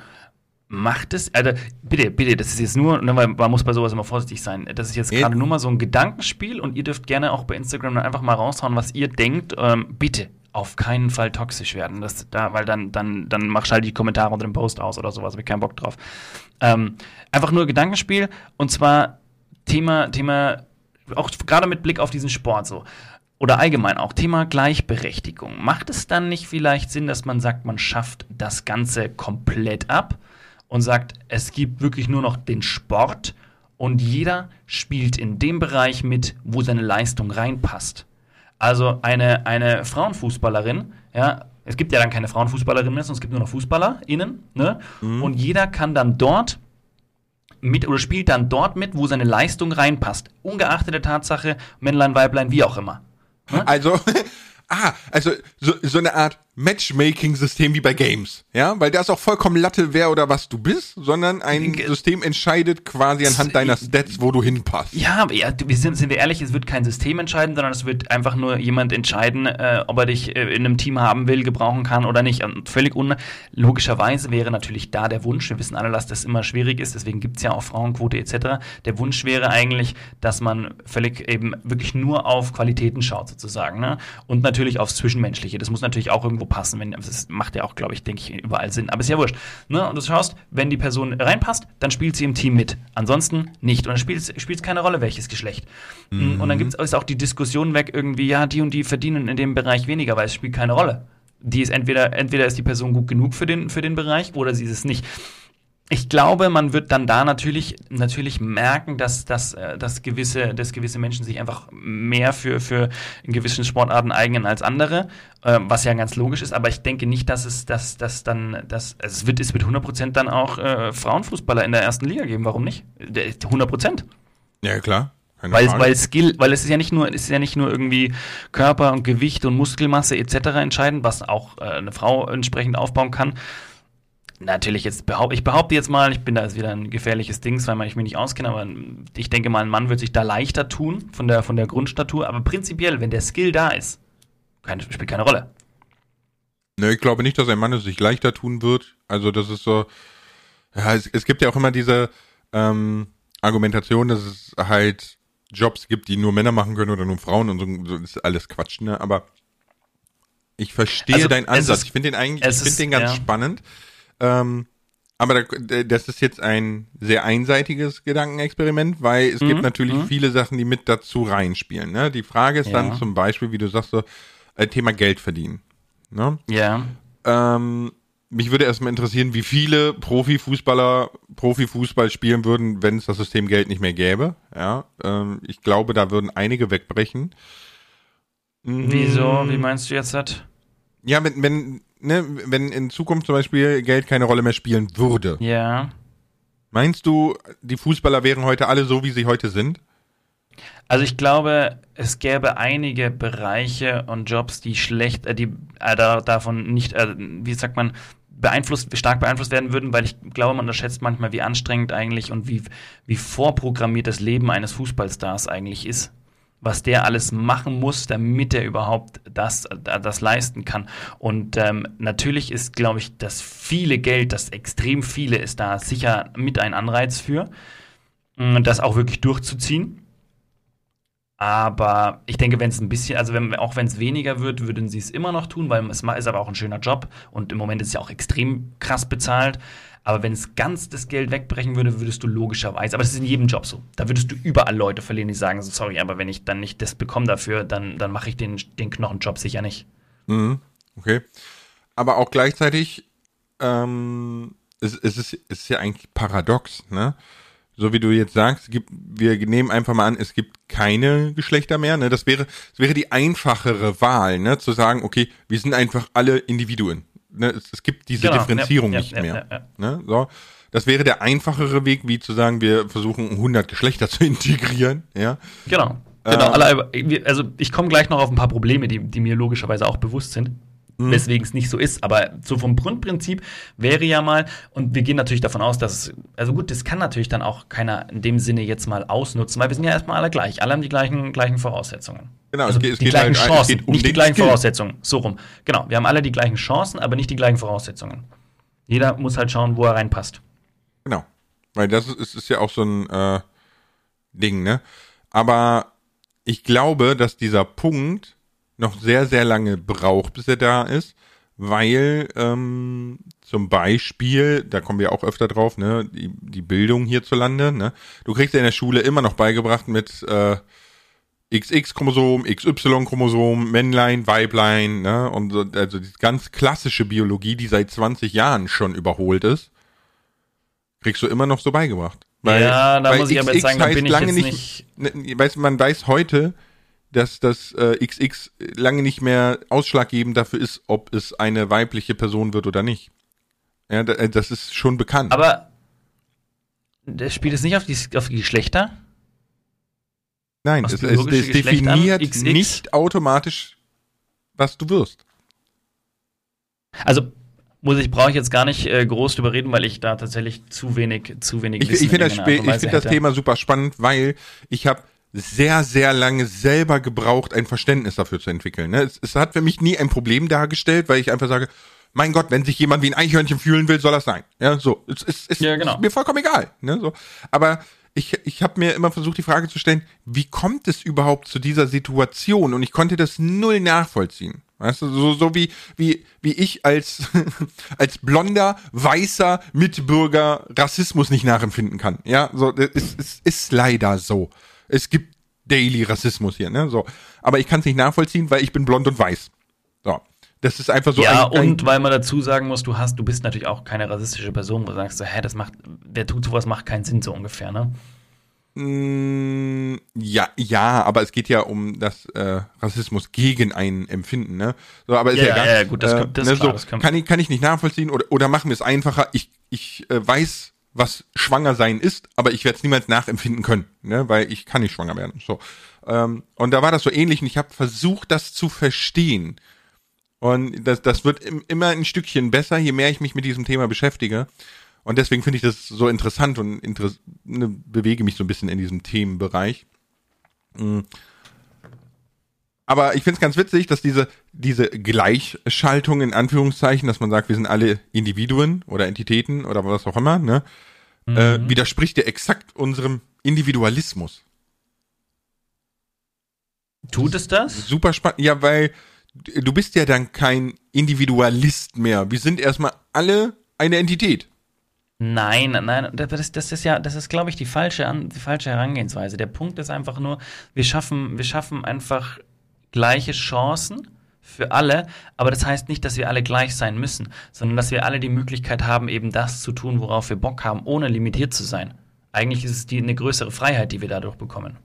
Macht es, also bitte, bitte, das ist jetzt nur, ne, weil man muss bei sowas immer vorsichtig sein. Das ist jetzt gerade nur mal so ein Gedankenspiel und ihr dürft gerne auch bei Instagram dann einfach mal raushauen, was ihr denkt. Ähm, bitte, auf keinen Fall toxisch werden. Das, da, weil dann, dann, dann mach halt die Kommentare unter dem Post aus oder sowas, habe ich keinen Bock drauf. Ähm, einfach nur Gedankenspiel und zwar Thema, Thema, auch gerade mit Blick auf diesen Sport so oder allgemein auch Thema Gleichberechtigung. Macht es dann nicht vielleicht Sinn, dass man sagt, man schafft das Ganze komplett ab und sagt, es gibt wirklich nur noch den Sport und jeder spielt in dem Bereich mit, wo seine Leistung reinpasst. Also eine, eine Frauenfußballerin, ja, es gibt ja dann keine Frauenfußballerinnen mehr, sondern es gibt nur noch FußballerInnen, ne? Mhm. Und jeder kann dann dort mit oder spielt dann dort mit, wo seine Leistung reinpasst. Ungeachtet der Tatsache, Männlein, Weiblein, wie auch immer. Also, ah, also so, so eine Art Matchmaking-System wie bei Games, ja, weil da ist auch vollkommen Latte, wer oder was du bist, sondern ein G System entscheidet quasi anhand deiner Stats, wo du hinpasst. Ja, ja, wir sind, sind wir ehrlich, es wird kein System entscheiden, sondern es wird einfach nur jemand entscheiden, äh, ob er dich äh, in einem Team haben will, gebrauchen kann oder nicht. Und völlig unlogischerweise wäre natürlich da der Wunsch, wir wissen alle, dass das immer schwierig ist, deswegen gibt's ja auch Frauenquote etc. Der Wunsch wäre eigentlich, dass man völlig eben wirklich nur auf Qualitäten schaut, sozusagen. Ne? Und natürlich aufs Zwischenmenschliche. Das muss natürlich auch irgendwo passen. Wenn, das macht ja auch, glaube ich, denke ich, überall Sinn. Aber ist ja wurscht. Ne? Und du schaust, wenn die Person reinpasst, dann spielt sie im Team mit. Ansonsten nicht. Und dann spielt es keine Rolle, welches Geschlecht. Mhm. Und dann gibt es auch die Diskussion weg, irgendwie, ja, die und die verdienen in dem Bereich weniger, weil es spielt keine Rolle. Die ist entweder, entweder ist die Person gut genug für den, für den Bereich oder sie ist es nicht ich glaube, man wird dann da natürlich, natürlich merken, dass, dass, äh, dass, gewisse, dass gewisse Menschen sich einfach mehr für, für in gewissen Sportarten eignen als andere, äh, was ja ganz logisch ist. Aber ich denke nicht, dass es, dass, dass dann, dass, also es wird, es wird 100% dann auch äh, Frauenfußballer in der ersten Liga geben. Warum nicht? 100%. Ja, klar. weil, weil Skill, weil es ist ja nicht nur, es ist ja nicht nur irgendwie Körper und Gewicht und Muskelmasse etc. entscheidend, was auch äh, eine Frau entsprechend aufbauen kann, natürlich jetzt behaupte ich behaupte jetzt mal, ich bin da ist wieder ein gefährliches Ding, weil ich mich nicht auskenne, aber ich denke mal, ein Mann wird sich da leichter tun von der von der Grundstatur, aber prinzipiell, wenn der Skill da ist, keine, spielt keine Rolle. Ne, ich glaube nicht, dass ein Mann es sich leichter tun wird. Also das ist so, ja, es, es gibt ja auch immer diese ähm, Argumentation, dass es halt Jobs gibt, die nur Männer machen können oder nur Frauen und so, so ist alles Quatsch, ne? Aber ich verstehe also, deinen Ansatz. Ist, ich finde den eigentlich, ich finde den ganz ja. spannend. Ähm, aber da, das ist jetzt ein sehr einseitiges Gedankenexperiment, weil es mhm, gibt natürlich mhm. viele Sachen, die mit dazu reinspielen. Ne? Die Frage ist ja. dann zum Beispiel, wie du sagst, so äh, Thema Geld verdienen. Ne? Ja. Ähm, mich würde erstmal interessieren, wie viele Profifußballer Profifußball spielen würden, wenn es das System Geld nicht mehr gäbe. Ja, ähm, ich glaube, da würden einige wegbrechen. Wieso? Wie meinst du jetzt das? Ja, wenn, wenn ne, wenn in Zukunft zum Beispiel Geld keine Rolle mehr spielen würde. Ja. Meinst du, die Fußballer wären heute alle so, wie sie heute sind? Also ich glaube, es gäbe einige Bereiche und Jobs, die schlecht, äh, die äh, davon nicht, äh, wie sagt man, beeinflusst, stark beeinflusst werden würden, weil ich glaube, man unterschätzt manchmal, wie anstrengend eigentlich und wie, wie vorprogrammiert das Leben eines Fußballstars eigentlich ist was der alles machen muss, damit er überhaupt das, das leisten kann. Und ähm, natürlich ist, glaube ich, das viele Geld, das extrem viele ist da sicher mit ein Anreiz für, mm, das auch wirklich durchzuziehen. Aber ich denke, wenn es ein bisschen, also wenn, auch wenn es weniger wird, würden sie es immer noch tun, weil es ist aber auch ein schöner Job und im Moment ist es ja auch extrem krass bezahlt. Aber wenn es ganz das Geld wegbrechen würde, würdest du logischerweise, aber das ist in jedem Job so, da würdest du überall Leute verlieren, die sagen, sorry, aber wenn ich dann nicht das bekomme dafür, dann, dann mache ich den, den Knochenjob sicher nicht. Mhm. Okay. Aber auch gleichzeitig, ähm, es, es, ist, es ist ja eigentlich paradox, ne? so wie du jetzt sagst, gibt, wir nehmen einfach mal an, es gibt keine Geschlechter mehr. Ne? Das wäre, das wäre die einfachere Wahl, ne? zu sagen, okay, wir sind einfach alle Individuen ne, es, es gibt diese Genau, Differenzierung ja, nicht ja, mehr. ja. Ne? So. Das wäre der einfachere Weg, wie zu sagen, wir versuchen 100 Geschlechter zu integrieren. Ja. Genau. Genau, alle, wir- also ich komme gleich noch auf ein paar Probleme, die, die mir logischerweise auch bewusst sind, weswegen es nicht so ist. Aber so vom Grundprinzip wäre ja mal, und wir gehen natürlich davon aus, dass, es- also gut, das kann natürlich dann auch keiner in dem Sinne jetzt mal ausnutzen, weil wir sind ja erstmal alle gleich, alle haben die gleichen, gleichen Voraussetzungen. Genau, also es geht- es die geht gleichen halt- es Chancen, geht um nicht die gleichen Skill. Voraussetzungen. So rum. Genau, wir haben alle die gleichen Chancen, aber nicht die gleichen Voraussetzungen. Jeder muss halt schauen, wo er reinpasst. Genau. Weil das ist, ist, ist ja auch so ein äh, Ding, ne? Aber ich glaube, dass dieser Punkt noch sehr, sehr lange braucht, bis er da ist, weil ähm, zum Beispiel, da kommen wir auch öfter drauf, ne, die, die Bildung hierzulande, ne? Du kriegst ja in der Schule immer noch beigebracht mit äh, XX-Chromosom, XY-Chromosom, Männlein, Weiblein, ne? Und so, also die ganz klassische Biologie, die seit 20 Jahren schon überholt ist, kriegst du immer noch so beigebracht. ja, da muss ich aber jetzt sagen, da bin ich lange jetzt nicht, nicht. ne, weißt, man weiß heute, dass das äh, XX lange nicht mehr ausschlaggebend dafür ist, ob es eine weibliche Person wird oder nicht. Ja, äh, das ist schon bekannt. Aber das spielt es nicht auf die, auf die Geschlechter? Nein, es, es, es Geschlecht definiert XX? nicht automatisch, was du wirst. Also muss ich, brauche ich jetzt gar nicht äh, groß drüber reden, weil ich da tatsächlich zu wenig, zu wenig Ich, Wissen ich finde in das, ich find das. Thema super spannend, weil ich habe sehr, sehr lange selber gebraucht, ein Verständnis dafür zu entwickeln. Ne? Es, es hat für mich nie ein Problem dargestellt, weil ich einfach sage, mein Gott, wenn sich jemand wie ein Eichhörnchen fühlen will, soll das sein. Ja, so. Es, es, es Ja, genau. ist mir vollkommen egal. Ne? So. Aber ich, ich habe mir immer versucht, die Frage zu stellen, wie kommt es überhaupt zu dieser Situation? Und ich konnte das null nachvollziehen. Weißt du, so, so wie, wie, wie ich als, als blonder, weißer Mitbürger Rassismus nicht nachempfinden kann. Ja, so, es, es ist leider so. Es gibt Daily Rassismus hier, ne, so. Aber ich kann es nicht nachvollziehen, weil ich bin blond und weiß. So. Das ist einfach so ja, ein, ein, und weil man dazu sagen muss, du hast, du bist natürlich auch keine rassistische Person, wo du sagst, so, hä, das macht, wer tut sowas, macht keinen Sinn, so ungefähr, ne? Mm, Ja, ja, aber es geht ja um das äh, Rassismus gegen ein Empfinden, ne? So, aber ist Ja, ja, ja, egal. ja, gut, das äh, das ne, klar, so, das kann ich kann ich nicht nachvollziehen oder oder machen wir es einfacher. Ich ich äh, weiß, was schwanger sein ist, aber ich werde es niemals nachempfinden können, ne? Weil ich kann nicht schwanger werden. So ähm, und da war das so ähnlich und ich habe versucht, das zu verstehen. Und das, das wird im, immer ein Stückchen besser, je mehr ich mich mit diesem Thema beschäftige. Und deswegen finde ich das so interessant und interess ne, bewege mich so ein bisschen in diesem Themenbereich. Mm. Aber ich finde es ganz witzig, dass diese, diese Gleichschaltung in Anführungszeichen, dass man sagt, wir sind alle Individuen oder Entitäten oder was auch immer, ne, äh, widerspricht ja exakt unserem Individualismus. Tut es das? Super spannend. Ja, weil du bist ja dann kein Individualist mehr. Wir sind erstmal alle eine Entität. Nein, nein, das, das ist ja, das ist, glaube ich, die falsche, die falsche Herangehensweise. Der Punkt ist einfach nur, wir schaffen, wir schaffen einfach gleiche Chancen für alle, aber das heißt nicht, dass wir alle gleich sein müssen, sondern dass wir alle die Möglichkeit haben, eben das zu tun, worauf wir Bock haben, ohne limitiert zu sein. Eigentlich ist es die, eine größere Freiheit, die wir dadurch bekommen.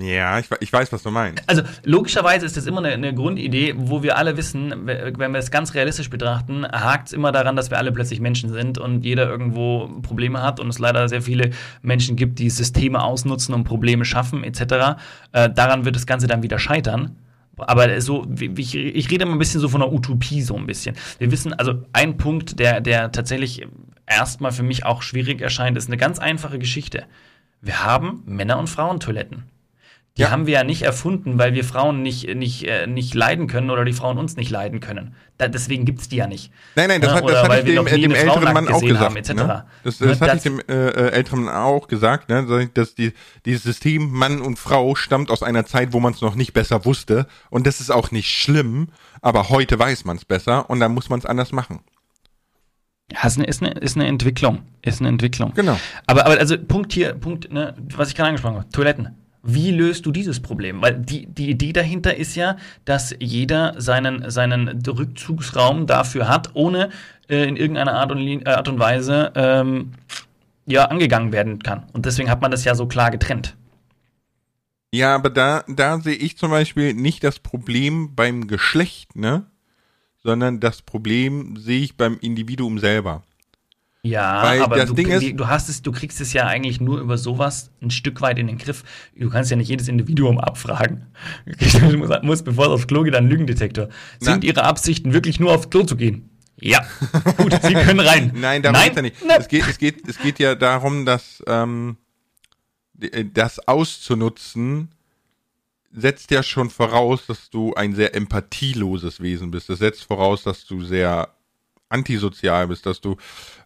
Ja, ich, ich weiß, was du meinst. Also logischerweise ist das immer eine, eine Grundidee, wo wir alle wissen, we- wenn wir es ganz realistisch betrachten, hakt es immer daran, dass wir alle plötzlich Menschen sind und jeder irgendwo Probleme hat und es leider sehr viele Menschen gibt, die Systeme ausnutzen und Probleme schaffen etc. Äh, daran wird das Ganze dann wieder scheitern. Aber so, ich, ich rede immer ein bisschen so von einer Utopie, so ein bisschen. Wir wissen, also ein Punkt, der, der tatsächlich erstmal für mich auch schwierig erscheint, ist eine ganz einfache Geschichte. Wir haben Männer- und Frauentoiletten. Die Ja. haben wir ja nicht erfunden, weil wir Frauen nicht, nicht, äh, nicht leiden können oder die Frauen uns nicht leiden können. Da, deswegen gibt's die ja nicht. Nein, nein, das, Ja, hat, das hatte weil ich wir dem, dem älteren Mann auch gesagt. haben, etc. Ne? Das, Ne, das hatte das- ich dem äh, älteren Mann auch gesagt, ne? dass die, dieses System Mann und Frau stammt aus einer Zeit, wo man es noch nicht besser wusste. Und das ist auch nicht schlimm, aber heute weiß man es besser und dann muss man es anders machen. Ja, ist eine, ist, eine, ist eine Entwicklung. Ist eine Entwicklung. Genau. Aber, aber also Punkt hier, Punkt, ne, was ich gerade angesprochen habe, Toiletten. Wie löst du dieses Problem? Weil die, die Idee dahinter ist ja, dass jeder seinen, seinen Rückzugsraum dafür hat, ohne äh, in irgendeiner Art und, äh, Art und Weise ähm, ja, angegangen werden kann. Und deswegen hat man das ja so klar getrennt. Ja, aber da, da sehe ich zum Beispiel nicht das Problem beim Geschlecht, ne? sondern das Problem sehe ich beim Individuum selber. Ja, Weil aber du, ist- du hast es, du kriegst es ja eigentlich nur über sowas ein Stück weit in den Griff. Du kannst ja nicht jedes Individuum abfragen. Du musst, musst bevor es aufs Klo geht, einen Lügendetektor. Sind Na- Ihre Absichten wirklich nur aufs Klo zu gehen? Ja. Gut, Sie können rein. Nein, darum geht's ja nicht. Nein. Es geht, es geht, es geht ja darum, dass ähm, äh, das auszunutzen setzt ja schon voraus, dass du ein sehr empathieloses Wesen bist. Das setzt voraus, dass du sehr antisozial bist, dass du,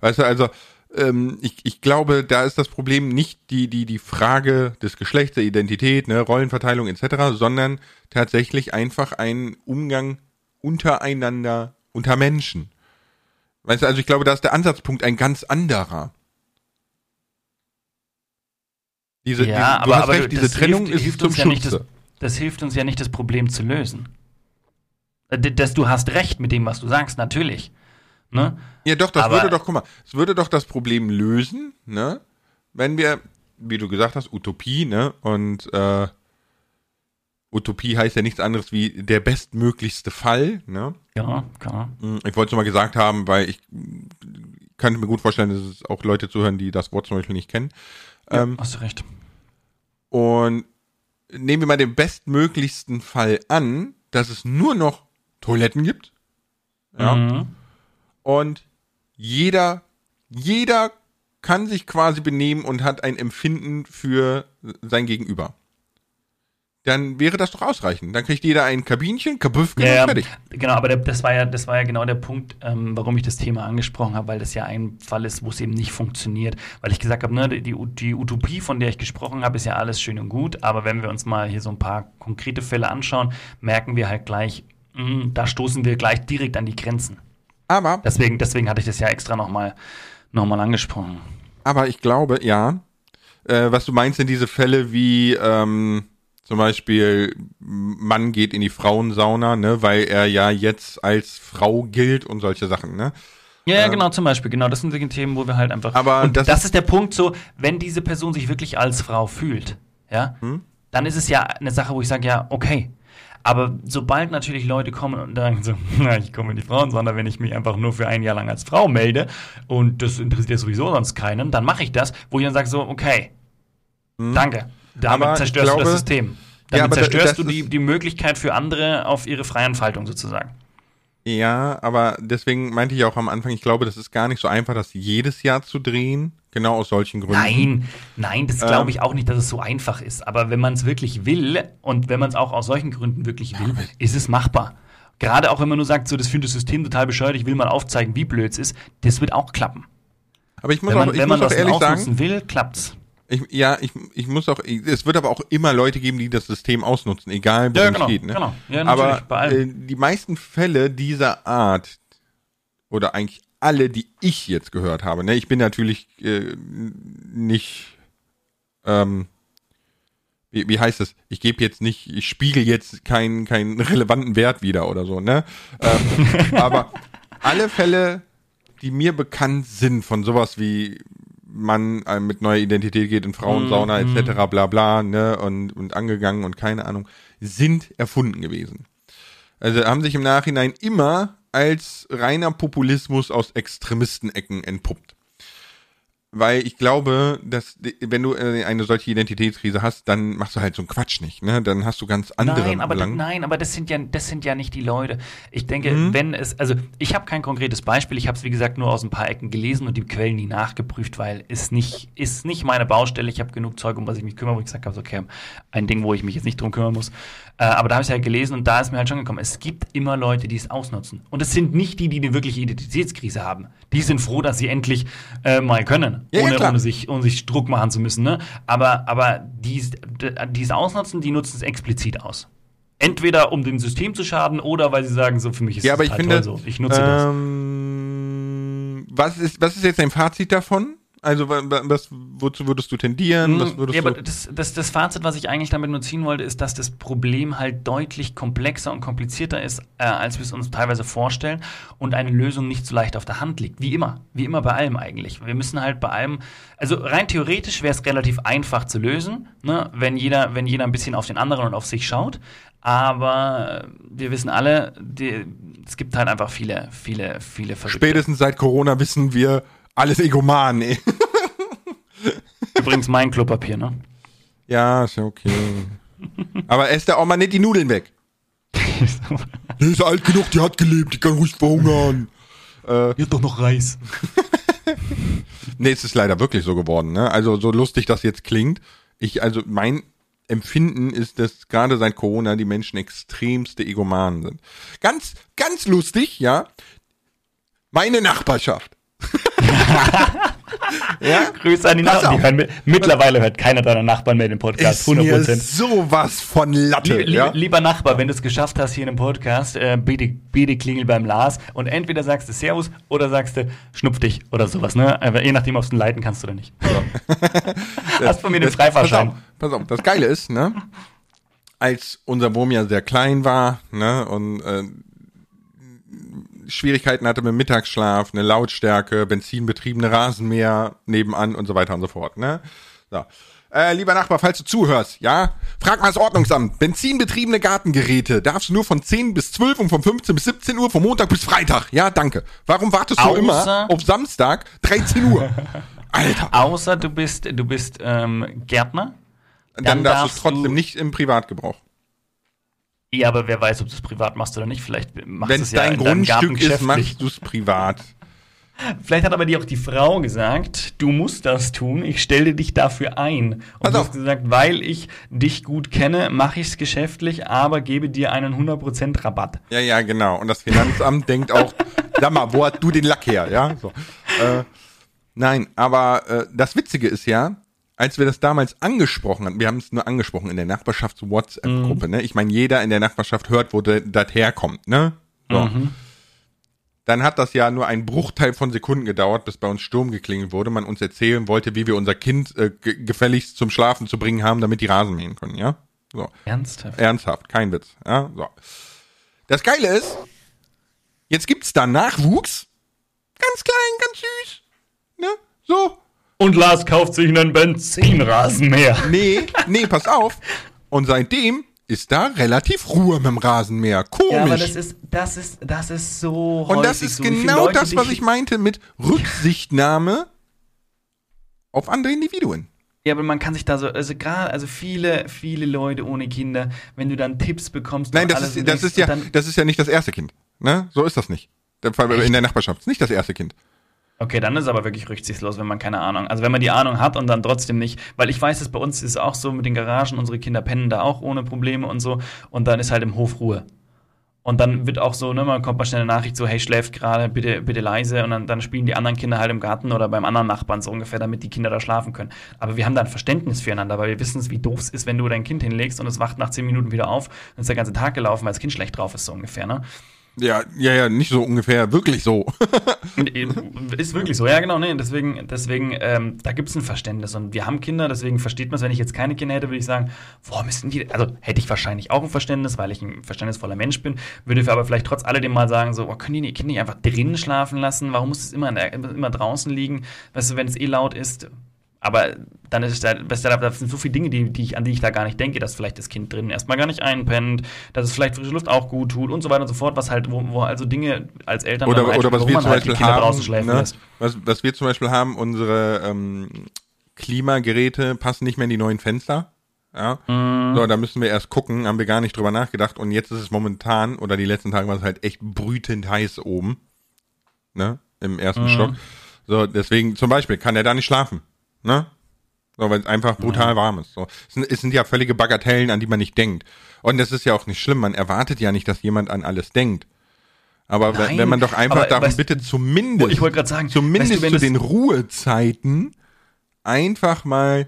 weißt du, also ähm, ich, ich glaube, da ist das Problem nicht die, die, die Frage des Geschlechts, der Identität, ne, Rollenverteilung etc., sondern tatsächlich einfach ein Umgang untereinander, unter Menschen. Weißt du, also ich glaube, da ist der Ansatzpunkt ein ganz anderer. Diese, Ja, diese, aber, aber recht, diese Trennung hilft, ist hilft zum ja nicht das, Schutze. das hilft uns ja nicht, das Problem zu lösen. Äh, Dass du hast recht mit dem, was du sagst, natürlich. Ne? Ja, doch, das Aber- würde doch, guck mal, es würde doch das Problem lösen, ne? Wenn wir, wie du gesagt hast, Utopie, ne? Und äh, Utopie heißt ja nichts anderes wie der bestmöglichste Fall, ne? Ja, klar. Hm, Ich wollte es nur mal gesagt haben, weil ich könnte mir gut vorstellen, dass es auch Leute zuhören, die das Wort zum Beispiel nicht kennen. Ähm, Hast du recht. Und nehmen wir mal den bestmöglichsten Fall an, dass es nur noch Toiletten gibt. Ja. Mhm. Und jeder, jeder kann sich quasi benehmen und hat ein Empfinden für sein Gegenüber. Dann wäre das doch ausreichend. Dann kriegt jeder ein Kabinchen, Kabüffchen Ja, und fertig. genau, aber das, war ja, das war ja genau der Punkt, ähm, warum ich das Thema angesprochen habe, weil das ja ein Fall ist, wo es eben nicht funktioniert. Weil ich gesagt habe, ne, die, die Utopie, von der ich gesprochen habe, ist ja alles schön und gut, aber wenn wir uns mal hier so ein paar konkrete Fälle anschauen, merken wir halt gleich, mh, da stoßen wir gleich direkt an die Grenzen. Aber, Deswegen, deswegen hatte ich das ja extra nochmal noch mal angesprochen. aber ich glaube, ja, äh, was du meinst, sind diese Fälle wie ähm, zum Beispiel Mann geht in die Frauensauna, ne, weil er ja jetzt als Frau gilt und solche Sachen, ne? Ja, ja, genau, zum Beispiel. Genau, das sind die Themen, wo wir halt einfach. Aber und das das, ist- ist der Punkt so, wenn diese Person sich wirklich als Frau fühlt, ja, Hm? dann ist es ja eine Sache, wo ich sage, ja, okay. Aber sobald natürlich Leute kommen und sagen so, na, ich komme in die Frauensauna, wenn ich mich einfach nur für ein Jahr lang als Frau melde und das interessiert ja sowieso sonst keinen, dann mache ich das, wo ich dann sage so, okay, danke. Damit? Aber zerstörst du glaube- das System. Ja, Damit da- zerstörst du die, die Möglichkeit für andere auf ihre freie Entfaltung sozusagen. Ja, aber deswegen meinte ich auch am Anfang, ich glaube, das ist gar nicht so einfach, das jedes Jahr zu drehen. Genau aus solchen Gründen. Nein, nein, das Ähm. glaube ich auch nicht, dass es so einfach ist. Aber wenn man es wirklich will und wenn man es auch aus solchen Gründen wirklich will, ist es machbar. Gerade auch wenn man nur sagt, so das finde das System total bescheuert, ich will mal aufzeigen, wie blöd es ist, das wird auch klappen. Aber ich muss Wenn man, auch, ich wenn muss man auch das ehrlich ausnutzen sagen, will, klappt's. ich, ja, ich, ich muss auch, es wird aber auch immer Leute geben, die das System ausnutzen, egal worum Ja, genau, es geht. Ne? genau. Ja, aber äh, die meisten Fälle dieser Art oder eigentlich alle, die ich jetzt gehört habe, ne, ich bin natürlich äh, nicht, ähm, wie, wie heißt das? Ich gebe jetzt nicht, ich spiegel jetzt keinen keinen relevanten Wert wieder oder so, ne? Ähm, aber alle Fälle, die mir bekannt sind von sowas wie man äh, mit neuer Identität geht in Frauensauna Mhm. etc. bla bla, ne, und, und angegangen und keine Ahnung, sind erfunden gewesen. Also haben sich im Nachhinein immer als reiner Populismus aus Extremistenecken entpuppt. Weil ich glaube, dass wenn du äh, eine solche Identitätskrise hast, dann machst du halt so einen Quatsch nicht, ne? Dann hast du ganz andere Nein, aber, Belange. nein, aber das sind ja, das sind ja nicht die Leute. Ich denke, Mhm. wenn es, also ich habe kein konkretes Beispiel, ich habe es wie gesagt nur aus ein paar Ecken gelesen und die Quellen nie nachgeprüft, weil es nicht, ist nicht meine Baustelle. Ich habe genug Zeug, um was ich mich kümmere, wo ich gesagt habe, okay, ein Ding, wo ich mich jetzt nicht drum kümmern muss. Äh, aber da habe ich halt gelesen und da ist mir halt schon gekommen, es gibt immer Leute, die es ausnutzen. Und es sind nicht die, die eine wirkliche Identitätskrise haben. Die sind froh, dass sie endlich äh, mal können, Ja, ja, ohne, klar. ohne sich, ohne sich Druck machen zu müssen. Ne? Aber, aber die, die es ausnutzen, die nutzen es explizit aus. Entweder um dem System zu schaden oder weil sie sagen, so für mich ist Ja, es aber ich total finde, so. Ich nutze das. ähm, was ist, was ist jetzt dein Fazit davon? Also wa- wa- was, wozu würdest du tendieren? Was würdest ja, aber das, das, das Fazit, was ich eigentlich damit nur ziehen wollte, ist, dass das Problem halt deutlich komplexer und komplizierter ist, äh, als wir es uns teilweise vorstellen und eine Lösung nicht so leicht auf der Hand liegt. Wie immer. Wie immer bei allem eigentlich. Wir müssen halt bei allem, also rein theoretisch wäre es relativ einfach zu lösen, ne, wenn, jeder, wenn jeder ein bisschen auf den anderen und auf sich schaut. Aber wir wissen alle, die, es gibt halt einfach viele, viele, viele Verrückte. Spätestens seit Corona wissen wir, alles Egoman, ey. Übrigens mein Klopapier, ne? Ja, ist ja okay. Aber esst da auch mal nicht die Nudeln weg. Die ist alt genug, die hat gelebt, die kann ruhig verhungern. Hier hat doch noch Reis. Nee, es ist leider wirklich so geworden, ne? Also so lustig das jetzt klingt. Ich, also mein Empfinden ist, dass gerade seit Corona die Menschen extremste Egomanen sind. Ganz, ganz lustig, ja. Meine Nachbarschaft. ja? Grüße an die Pass Nachbarn. Die hören, mi- mittlerweile hört keiner deiner Nachbarn mehr den Podcast. Ist mir 100%. sowas von Latte, Lie- ja? Lieber Nachbar, wenn du es geschafft hast hier in einem Podcast, äh, bitte, bitte klingel beim Lars und entweder sagst du Servus oder sagst du Schnupf dich oder sowas, ne? Aber je nachdem, ob du leiten kannst oder nicht. hast von mir den Pass Freifahrschein. auf, pass auf, das Geile ist, ne? Als unser Wurm ja sehr klein war, ne, und äh, Schwierigkeiten hatte mit Mittagsschlaf, eine Lautstärke, benzinbetriebene Rasenmäher nebenan und so weiter und so fort, ne? So. Äh, lieber Nachbar, falls du zuhörst, ja, frag mal das Ordnungsamt. Benzinbetriebene Gartengeräte darfst du nur von 10 bis 12 und von 15 bis 17 Uhr, von Montag bis Freitag. Ja, danke. Warum wartest du Außer- immer auf Samstag 13 Uhr? Alter. Außer du bist, du bist ähm, Gärtner. Dann, Dann darfst du darfst es trotzdem du- nicht im Privatgebrauch. Ja, aber wer weiß, ob du es privat machst oder nicht. Vielleicht machst du es ja dein in deinem Garten Grundstück ist, machst du es privat. Vielleicht hat aber dir auch die Frau gesagt, du musst das tun, ich stelle dich dafür ein. Und Pass du hast gesagt, weil ich dich gut kenne, mache ich es geschäftlich, aber gebe dir einen 100% Rabatt. Ja, ja, genau. Und das Finanzamt denkt auch, sag mal, wo hast du den Lack her? Ja, so. Äh, nein, aber äh, das Witzige ist ja, als wir das damals angesprochen hatten, wir haben es nur angesprochen in der Nachbarschafts-WhatsApp-Gruppe, ne? Ich meine, jeder in der Nachbarschaft hört, wo das herkommt, ne? So. Dann hat das ja nur einen Bruchteil von Sekunden gedauert, bis bei uns Sturm geklingelt wurde, man uns erzählen wollte, wie wir unser Kind äh, ge- gefälligst zum Schlafen zu bringen haben, damit die Rasen mähen können, ja? So. Ernsthaft? Ernsthaft, kein Witz. Ja, so. Das Geile ist, jetzt gibt's da Nachwuchs. Ganz klein, ganz süß. Ne? So. Und Lars kauft sich einen Benzinrasenmäher. Nee, nee, pass auf. Und seitdem ist da relativ Ruhe mit dem Rasenmäher. Komisch. Ja, aber das ist, das ist, das ist so Und das ist so. Genau Leute das, was ich meinte mit Rücksichtnahme auf andere Individuen. Ja, aber man kann sich da so, also gerade, also viele, viele Leute ohne Kinder, wenn du dann Tipps bekommst. Nein, das alles ist, das ist ja, dann, das ist ja nicht das erste Kind. Ne? So ist das nicht. Der Fall In der Nachbarschaft. Ist nicht das erste Kind. Okay, dann ist es aber wirklich rücksichtslos, wenn man keine Ahnung. Also wenn man die Ahnung hat und dann trotzdem nicht, weil ich weiß, es bei uns ist auch so mit den Garagen, unsere Kinder pennen da auch ohne Probleme und so und dann ist halt im Hof Ruhe. Und dann wird auch so, ne, man kommt mal schnell eine Nachricht so, hey, schläft gerade, bitte, bitte leise. Und dann, dann spielen die anderen Kinder halt im Garten oder beim anderen Nachbarn so ungefähr, damit die Kinder da schlafen können. Aber wir haben da ein Verständnis füreinander, weil wir wissen, wie doof es ist, wenn du dein Kind hinlegst und es wacht nach zehn Minuten wieder auf, dann ist der ganze Tag gelaufen, weil das Kind schlecht drauf ist, so ungefähr, ne? Ja, ja, ja, nicht so ungefähr, wirklich so. Ist wirklich so, ja genau, nee, deswegen, deswegen, ähm, da gibt es ein Verständnis. Und wir haben Kinder, deswegen versteht man es, wenn ich jetzt keine Kinder hätte, würde ich sagen, warum müssen die, also hätte ich wahrscheinlich auch ein Verständnis, weil ich ein verständnisvoller Mensch bin, würde aber vielleicht trotz alledem mal sagen, so, oh, können die die Kinder nicht einfach drinnen schlafen lassen, warum muss es immer, immer draußen liegen, weißt du, wenn es eh laut ist, aber dann ist es da, da sind so viele Dinge, die, die ich, an die ich da gar nicht denke, dass vielleicht das Kind drinnen erstmal gar nicht einpennt, dass es vielleicht frische Luft auch gut tut und so weiter und so fort, was halt, wo, wo also Dinge als Eltern Oder, dann oder was wir zum halt Beispiel Kinder haben, draußen schläfen ne? was, was wir zum Beispiel haben, unsere ähm, Klimageräte passen nicht mehr in die neuen Fenster. Ja. Mhm. So, da müssen wir erst gucken, haben wir gar nicht drüber nachgedacht. Und jetzt ist es momentan, oder die letzten Tage war es halt echt brütend heiß oben. Ne? Im ersten Stock. So, deswegen, zum Beispiel, kann er da nicht schlafen. Ne? So, weil es einfach brutal warm ist. So. Es, sind, es sind ja völlige Bagatellen, an die man nicht denkt. Und das ist ja auch nicht schlimm. Man erwartet ja nicht, dass jemand an alles denkt. Aber wenn, Nein, wenn man doch einfach darum weißt- bittet, zumindest, Ich wollte gerade sagen, zumindest weißt du, zu den Ruhezeiten einfach mal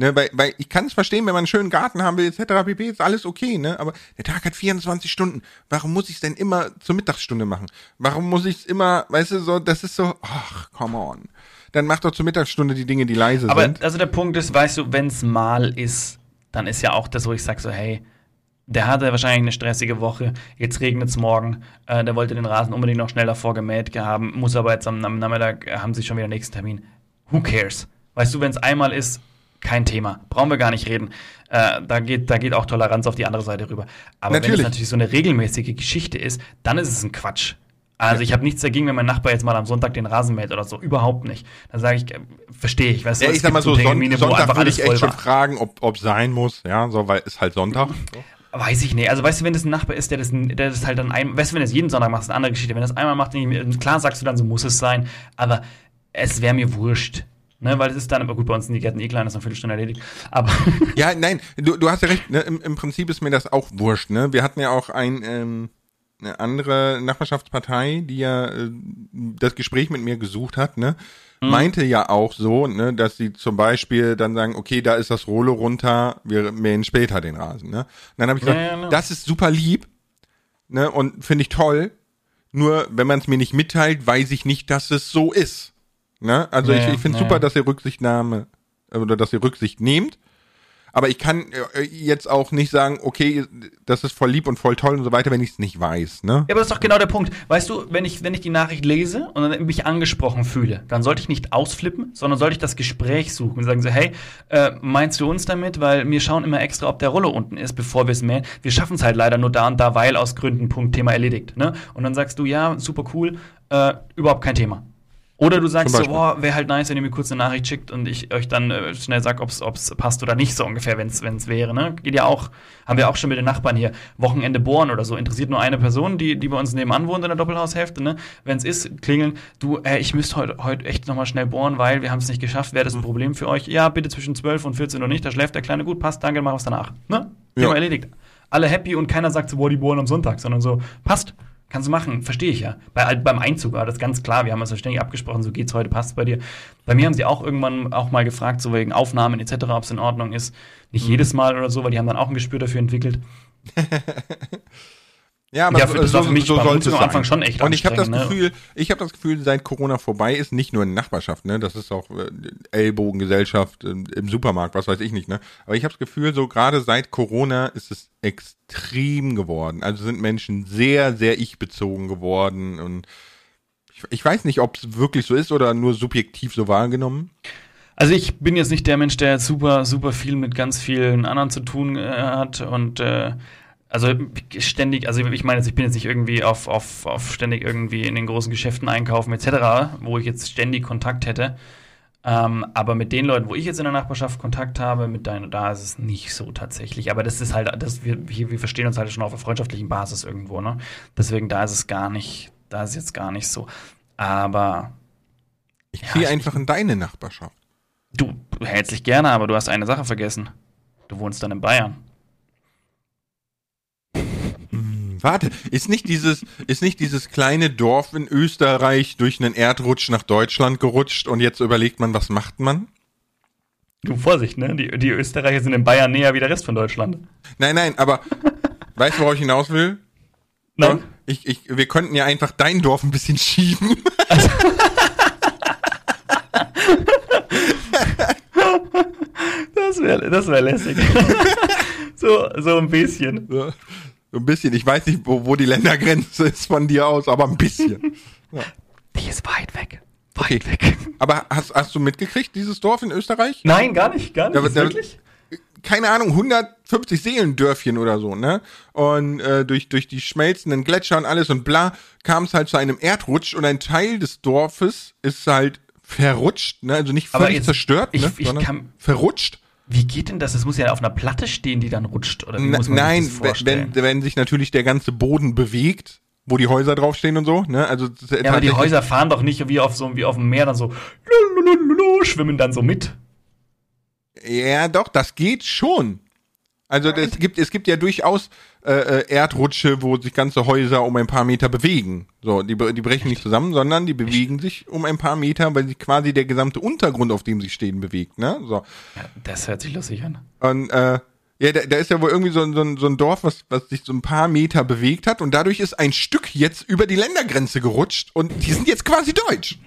Ne, weil, weil ich kann es verstehen, wenn man einen schönen Garten haben will, etc. pp, ist alles okay, ne? Aber der Tag hat 24 Stunden. Warum muss ich es denn immer zur Mittagsstunde machen? Warum muss ich es immer, weißt du, so, das ist so, ach, come on. Dann mach doch zur Mittagsstunde die Dinge, die leise Aber sind. also der Punkt ist, weißt du, wenn es mal ist, dann ist ja auch das, wo ich sage so, hey, der hatte wahrscheinlich eine stressige Woche, jetzt regnet es morgen, äh, der wollte den Rasen unbedingt noch schnell davor gemäht haben, muss aber jetzt am, am Nachmittag, äh, haben sie schon wieder den nächsten Termin. Who cares? Weißt du, wenn es einmal ist, kein Thema. Brauchen wir gar nicht reden. Äh, da, geht, da geht auch Toleranz auf die andere Seite rüber. Aber wenn Natürlich. es natürlich so eine regelmäßige Geschichte ist, dann ist es ein Quatsch. Also ich habe nichts dagegen, wenn mein Nachbar jetzt mal am Sonntag den Rasen mäht oder so. Überhaupt nicht. Dann sage ich, äh, verstehe ich. Weißt du, Ja, ich sag mal so, Son Termine, Sonntag würde ich echt schon war. fragen, ob ob sein muss, ja, so, weil ist halt Sonntag. So. Weiß ich nicht. Also weißt du, wenn das ein Nachbar ist, der das, der das halt dann ein, weißt du, wenn das jeden Sonntag macht, ist eine andere Geschichte. Wenn das einmal macht, dann, klar sagst du dann, so muss es sein, aber es wäre mir wurscht. Ne, weil es ist dann, aber gut, bei uns sind die Gärten eh klein, das ist eine Viertelstunde erledigt. Aber Ja, nein, du, du hast ja recht, ne, im, im Prinzip ist mir das auch wurscht, ne? Wir hatten ja auch ein, ähm, eine andere Nachbarschaftspartei, die ja äh, das Gespräch mit mir gesucht hat, ne? Meinte ja auch so, ne, dass sie zum Beispiel dann sagen, okay, da ist das Rollo runter, wir mähen später den Rasen, ne? Und dann habe ich gesagt, Ja, ja, genau. das ist super lieb, ne, und finde ich toll. Nur wenn man es mir nicht mitteilt, weiß ich nicht, dass es so ist. Ne? Also Ja, ich, ja, ich finde ja, super, ja. dass ihr Rücksichtnahme oder dass ihr Rücksicht nehmt. Aber ich kann äh, jetzt auch nicht sagen, okay, das ist voll lieb und voll toll und so weiter, wenn ich es nicht weiß. Ne? Ja, aber das ist doch genau der Punkt. Weißt du, wenn ich, wenn ich die Nachricht lese und mich angesprochen fühle, dann sollte ich nicht ausflippen, sondern sollte ich das Gespräch suchen und sagen so, hey, äh, meinst du uns damit? Weil wir schauen immer extra, ob der Rollo unten ist, bevor wir es mähen. Wir schaffen es halt leider nur da und da, weil aus Gründen, Punkt, Thema erledigt. Ne? Und dann sagst du, ja, super cool, äh, überhaupt kein Thema. Oder du sagst so, boah, wäre halt nice, wenn ihr mir kurz eine Nachricht schickt und ich euch dann äh, schnell sag, ob es passt oder nicht, so ungefähr, wenn es wäre. Ne? Geht ja auch, haben wir auch schon mit den Nachbarn hier, Wochenende bohren oder so. Interessiert nur eine Person, die, die bei uns nebenan wohnt in der Doppelhaushälfte. Ne? Wenn es ist, klingeln, du, äh, ich müsste heute heut echt nochmal schnell bohren, weil wir haben es nicht geschafft. Wäre das Mhm. ein Problem für euch? Ja, bitte zwischen 12 und 14 Uhr nicht, da schläft der Kleine gut, passt, danke, mach was danach. Ne? Ja. Thema erledigt. Alle happy und keiner sagt so, boah, die bohren am Sonntag, sondern so, passt. Kannst du machen, verstehe ich ja. Bei, beim Einzug war das ganz klar. Wir haben uns ja ständig abgesprochen, so geht's heute, passt bei dir. Bei mir haben sie auch irgendwann auch mal gefragt, so wegen Aufnahmen etc., ob es in Ordnung ist. Nicht Mhm. jedes Mal oder so, weil die haben dann auch ein Gespür dafür entwickelt. Ja, aber Ja, für- das war für mich so sollte es am. Anfang schon echt Und ich habe das ne? Gefühl, ich habe das Gefühl, seit Corona vorbei ist, nicht nur in Nachbarschaft, ne, das ist auch äh, Ellbogengesellschaft äh, im Supermarkt, was weiß ich nicht, ne. Aber ich habe das Gefühl, so gerade seit Corona ist es extrem geworden. Also sind Menschen sehr, sehr ich-bezogen geworden und ich, ich weiß nicht, ob es wirklich so ist oder nur subjektiv so wahrgenommen. Also ich bin jetzt nicht der Mensch, der jetzt super, super viel mit ganz vielen anderen zu tun äh, hat und äh, also ständig, also ich meine jetzt, ich bin jetzt nicht irgendwie auf, auf, auf ständig irgendwie in den großen Geschäften einkaufen etc., wo ich jetzt ständig Kontakt hätte. Ähm, aber mit den Leuten, wo ich jetzt in der Nachbarschaft Kontakt habe, mit deinen, da ist es nicht so tatsächlich. Aber das ist halt, das, wir, wir verstehen uns halt schon auf einer freundschaftlichen Basis irgendwo, ne? Deswegen da ist es gar nicht, da ist es jetzt gar nicht so. Aber Ich Ja, ziehe ich- einfach in deine Nachbarschaft. Du herzlich gerne, aber du hast eine Sache vergessen. Du wohnst dann in Bayern. Warte, ist nicht dieses, ist nicht dieses kleine Dorf in Österreich durch einen Erdrutsch nach Deutschland gerutscht und jetzt überlegt man, was macht man? Du Vorsicht, ne? Die, die Österreicher sind in Bayern näher wie der Rest von Deutschland. Nein, nein, aber weißt du, worauf ich hinaus will? Nein? Ich, ich, wir könnten ja einfach dein Dorf ein bisschen schieben. Das wäre das wär lässig. so, so ein bisschen. So so ein bisschen. Ich weiß nicht, wo, wo die Ländergrenze ist von dir aus, aber ein bisschen. Die ist weit weg. Weit Okay. weg. Aber hast, hast du mitgekriegt, dieses Dorf in Österreich? Nein, gar nicht, gar nicht. Da- da- wirklich? keine Ahnung, 150 Seelendörfchen oder so, ne? Und äh, durch, durch die schmelzenden Gletscher und alles und bla, kam es halt zu einem Erdrutsch und ein Teil des Dorfes ist halt verrutscht, ne? Also nicht völlig jetzt- zerstört, ich- ne? ich kann- verrutscht. Wie geht denn das? Es muss ja auf einer Platte stehen, die dann rutscht. Oder wie muss man nein, sich das wenn, vorstellen? wenn, wenn sich natürlich der ganze Boden bewegt, wo die Häuser draufstehen und so, ne? Also ja, aber die Häuser fahren doch nicht wie auf so wie auf dem Meer dann so schwimmen dann so mit. Ja, doch, das geht schon. Also es gibt, es gibt ja durchaus äh, äh, Erdrutsche, wo sich ganze Häuser um ein paar Meter bewegen. So, die, die brechen nicht zusammen, sondern die bewegen sich um ein paar Meter, weil sich quasi der gesamte Untergrund, auf dem sie stehen, bewegt. Ne? So. Ja, das hört sich lustig an. Und äh, ja, da, da ist ja wohl irgendwie so, ein- so, ein- so ein Dorf, was, was sich so ein paar Meter bewegt hat und dadurch ist ein Stück jetzt über die Ländergrenze gerutscht und die sind jetzt quasi deutsch.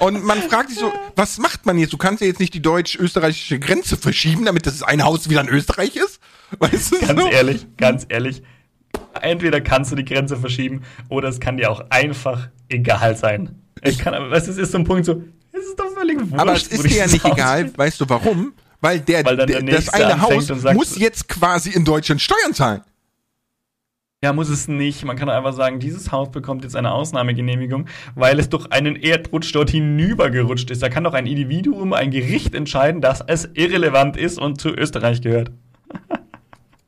Und man fragt sich so, was macht man jetzt? Du kannst ja jetzt nicht die deutsch-österreichische Grenze verschieben, damit das eine Haus wieder in Österreich ist. Weißt du? Ganz so? ehrlich, ganz ehrlich. Entweder kannst du die Grenze verschieben oder es kann dir auch einfach egal sein. Es kann, aber es ist, ist so ein Punkt so, es ist doch völlig wurscht. Aber es ist dir ja nicht egal, steht. weißt du warum? Weil der, Weil der das eine Haus sagt- muss jetzt quasi in Deutschland Steuern zahlen. Ja, muss es nicht. Man kann einfach sagen, dieses Haus bekommt jetzt eine Ausnahmegenehmigung, weil es durch einen Erdrutsch dort hinübergerutscht ist. Da kann doch ein Individuum, ein Gericht entscheiden, dass es irrelevant ist und zu Österreich gehört.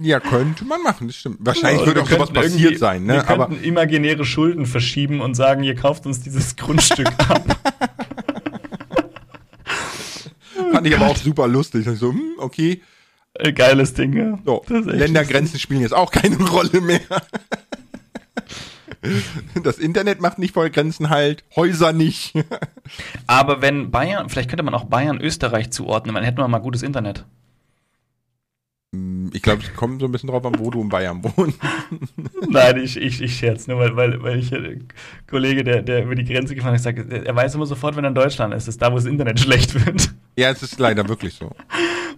Ja, könnte man machen, das stimmt. Wahrscheinlich Oder würde wir auch sowas passiert sein, Wir ne? Aber könnten imaginäre Schulden verschieben und sagen, ihr kauft uns dieses Grundstück ab. fand ich aber auch super lustig. Ich so, hm, okay. Äh, Geiles Ding, ja. So, Ländergrenzen spielen jetzt auch keine Rolle mehr. Das Internet macht nicht voll Grenzen halt, Häuser nicht. Aber wenn Bayern, vielleicht könnte man auch Bayern Österreich zuordnen, dann hätten wir mal gutes Internet. Ich glaube, es kommt so ein bisschen drauf an, wo du in Bayern wohnst. Nein, ich, ich, ich scherz, nur weil, weil, weil ich äh, Kollege, der, der über die Grenze gefahren ist, sagt, er weiß immer sofort, wenn er in Deutschland ist, ist da, wo das Internet schlecht wird. Ja, es ist leider wirklich so.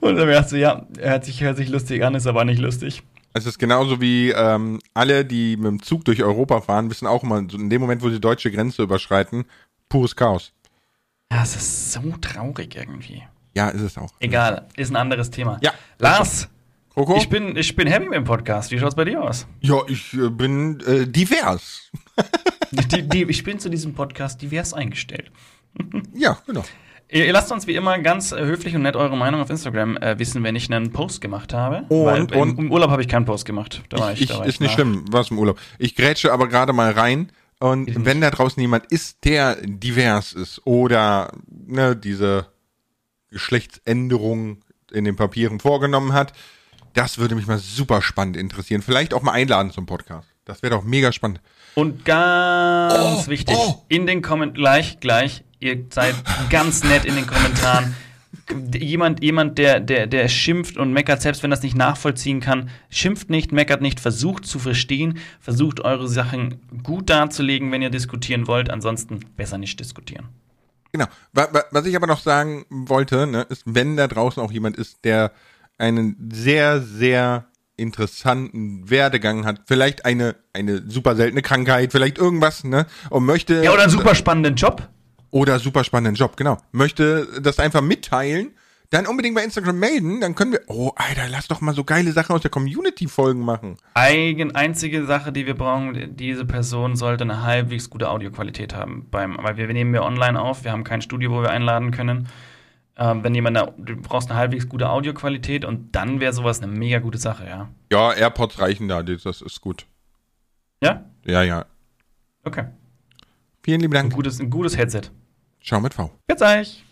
Und dann dachte so, ja, er hört sich, hört sich lustig an, ist aber nicht lustig. Es ist genauso wie ähm, alle, die mit dem Zug durch Europa fahren, wissen auch immer, in dem Moment, wo sie die deutsche Grenze überschreiten, pures Chaos. Ja, es ist so traurig irgendwie. Ja, ist es auch. Egal, ist ein anderes Thema. Ja. Lars, Coco? ich bin, ich bin happy mit dem Podcast. Wie schaut's bei dir aus? ja, ich äh, bin äh, divers. Die, die, ich bin zu diesem Podcast divers eingestellt. Ja, genau. Ihr, ihr lasst uns wie immer ganz äh, höflich und nett eure Meinung auf Instagram äh, wissen, wenn ich einen Post gemacht habe. Und- im, und- im Urlaub habe ich keinen Post gemacht. Da war ich, ich, da war ist ich nicht nach- schlimm, was im Urlaub. Ich grätsche aber gerade mal rein und wenn da draußen jemand ist, der divers ist oder ne, diese Geschlechtsänderung in den Papieren vorgenommen hat, das würde mich mal super spannend interessieren. Vielleicht auch mal einladen zum Podcast. Das wäre doch mega spannend. Und ganz Oh, wichtig, oh. in den Kommentaren, gleich, gleich, ihr seid ganz nett in den Kommentaren. Jemand, jemand der, der, der schimpft und meckert, selbst wenn das nicht nachvollziehen kann, schimpft nicht, meckert nicht, versucht zu verstehen, versucht eure Sachen gut darzulegen, wenn ihr diskutieren wollt. Ansonsten besser nicht diskutieren. Genau. Wa- wa- Was ich aber noch sagen wollte, ne, ist, wenn da draußen auch jemand ist, der einen sehr, sehr interessanten Werdegang hat, vielleicht eine, eine super seltene Krankheit, vielleicht irgendwas, ne, und möchte. Ja, oder einen super spannenden Job. Oder super spannenden Job, genau. Möchte das einfach mitteilen, dann unbedingt bei Instagram melden, dann können wir, oh, Alter, lass doch mal so geile Sachen aus der Community-Folgen machen. Eigen, einzige Sache, die wir brauchen, diese Person sollte eine halbwegs gute Audioqualität haben. Beim, weil wir, wir nehmen wir online auf, wir haben kein Studio, wo wir einladen können. Ähm, wenn jemand, eine, du brauchst eine halbwegs gute Audioqualität und dann wäre sowas eine mega gute Sache, ja. Ja, AirPods reichen da, das ist gut. Ja? Ja, ja. Okay. Vielen lieben Ein Dank. gutes, ein gutes Headset. Schau mit V. Jetzt euch.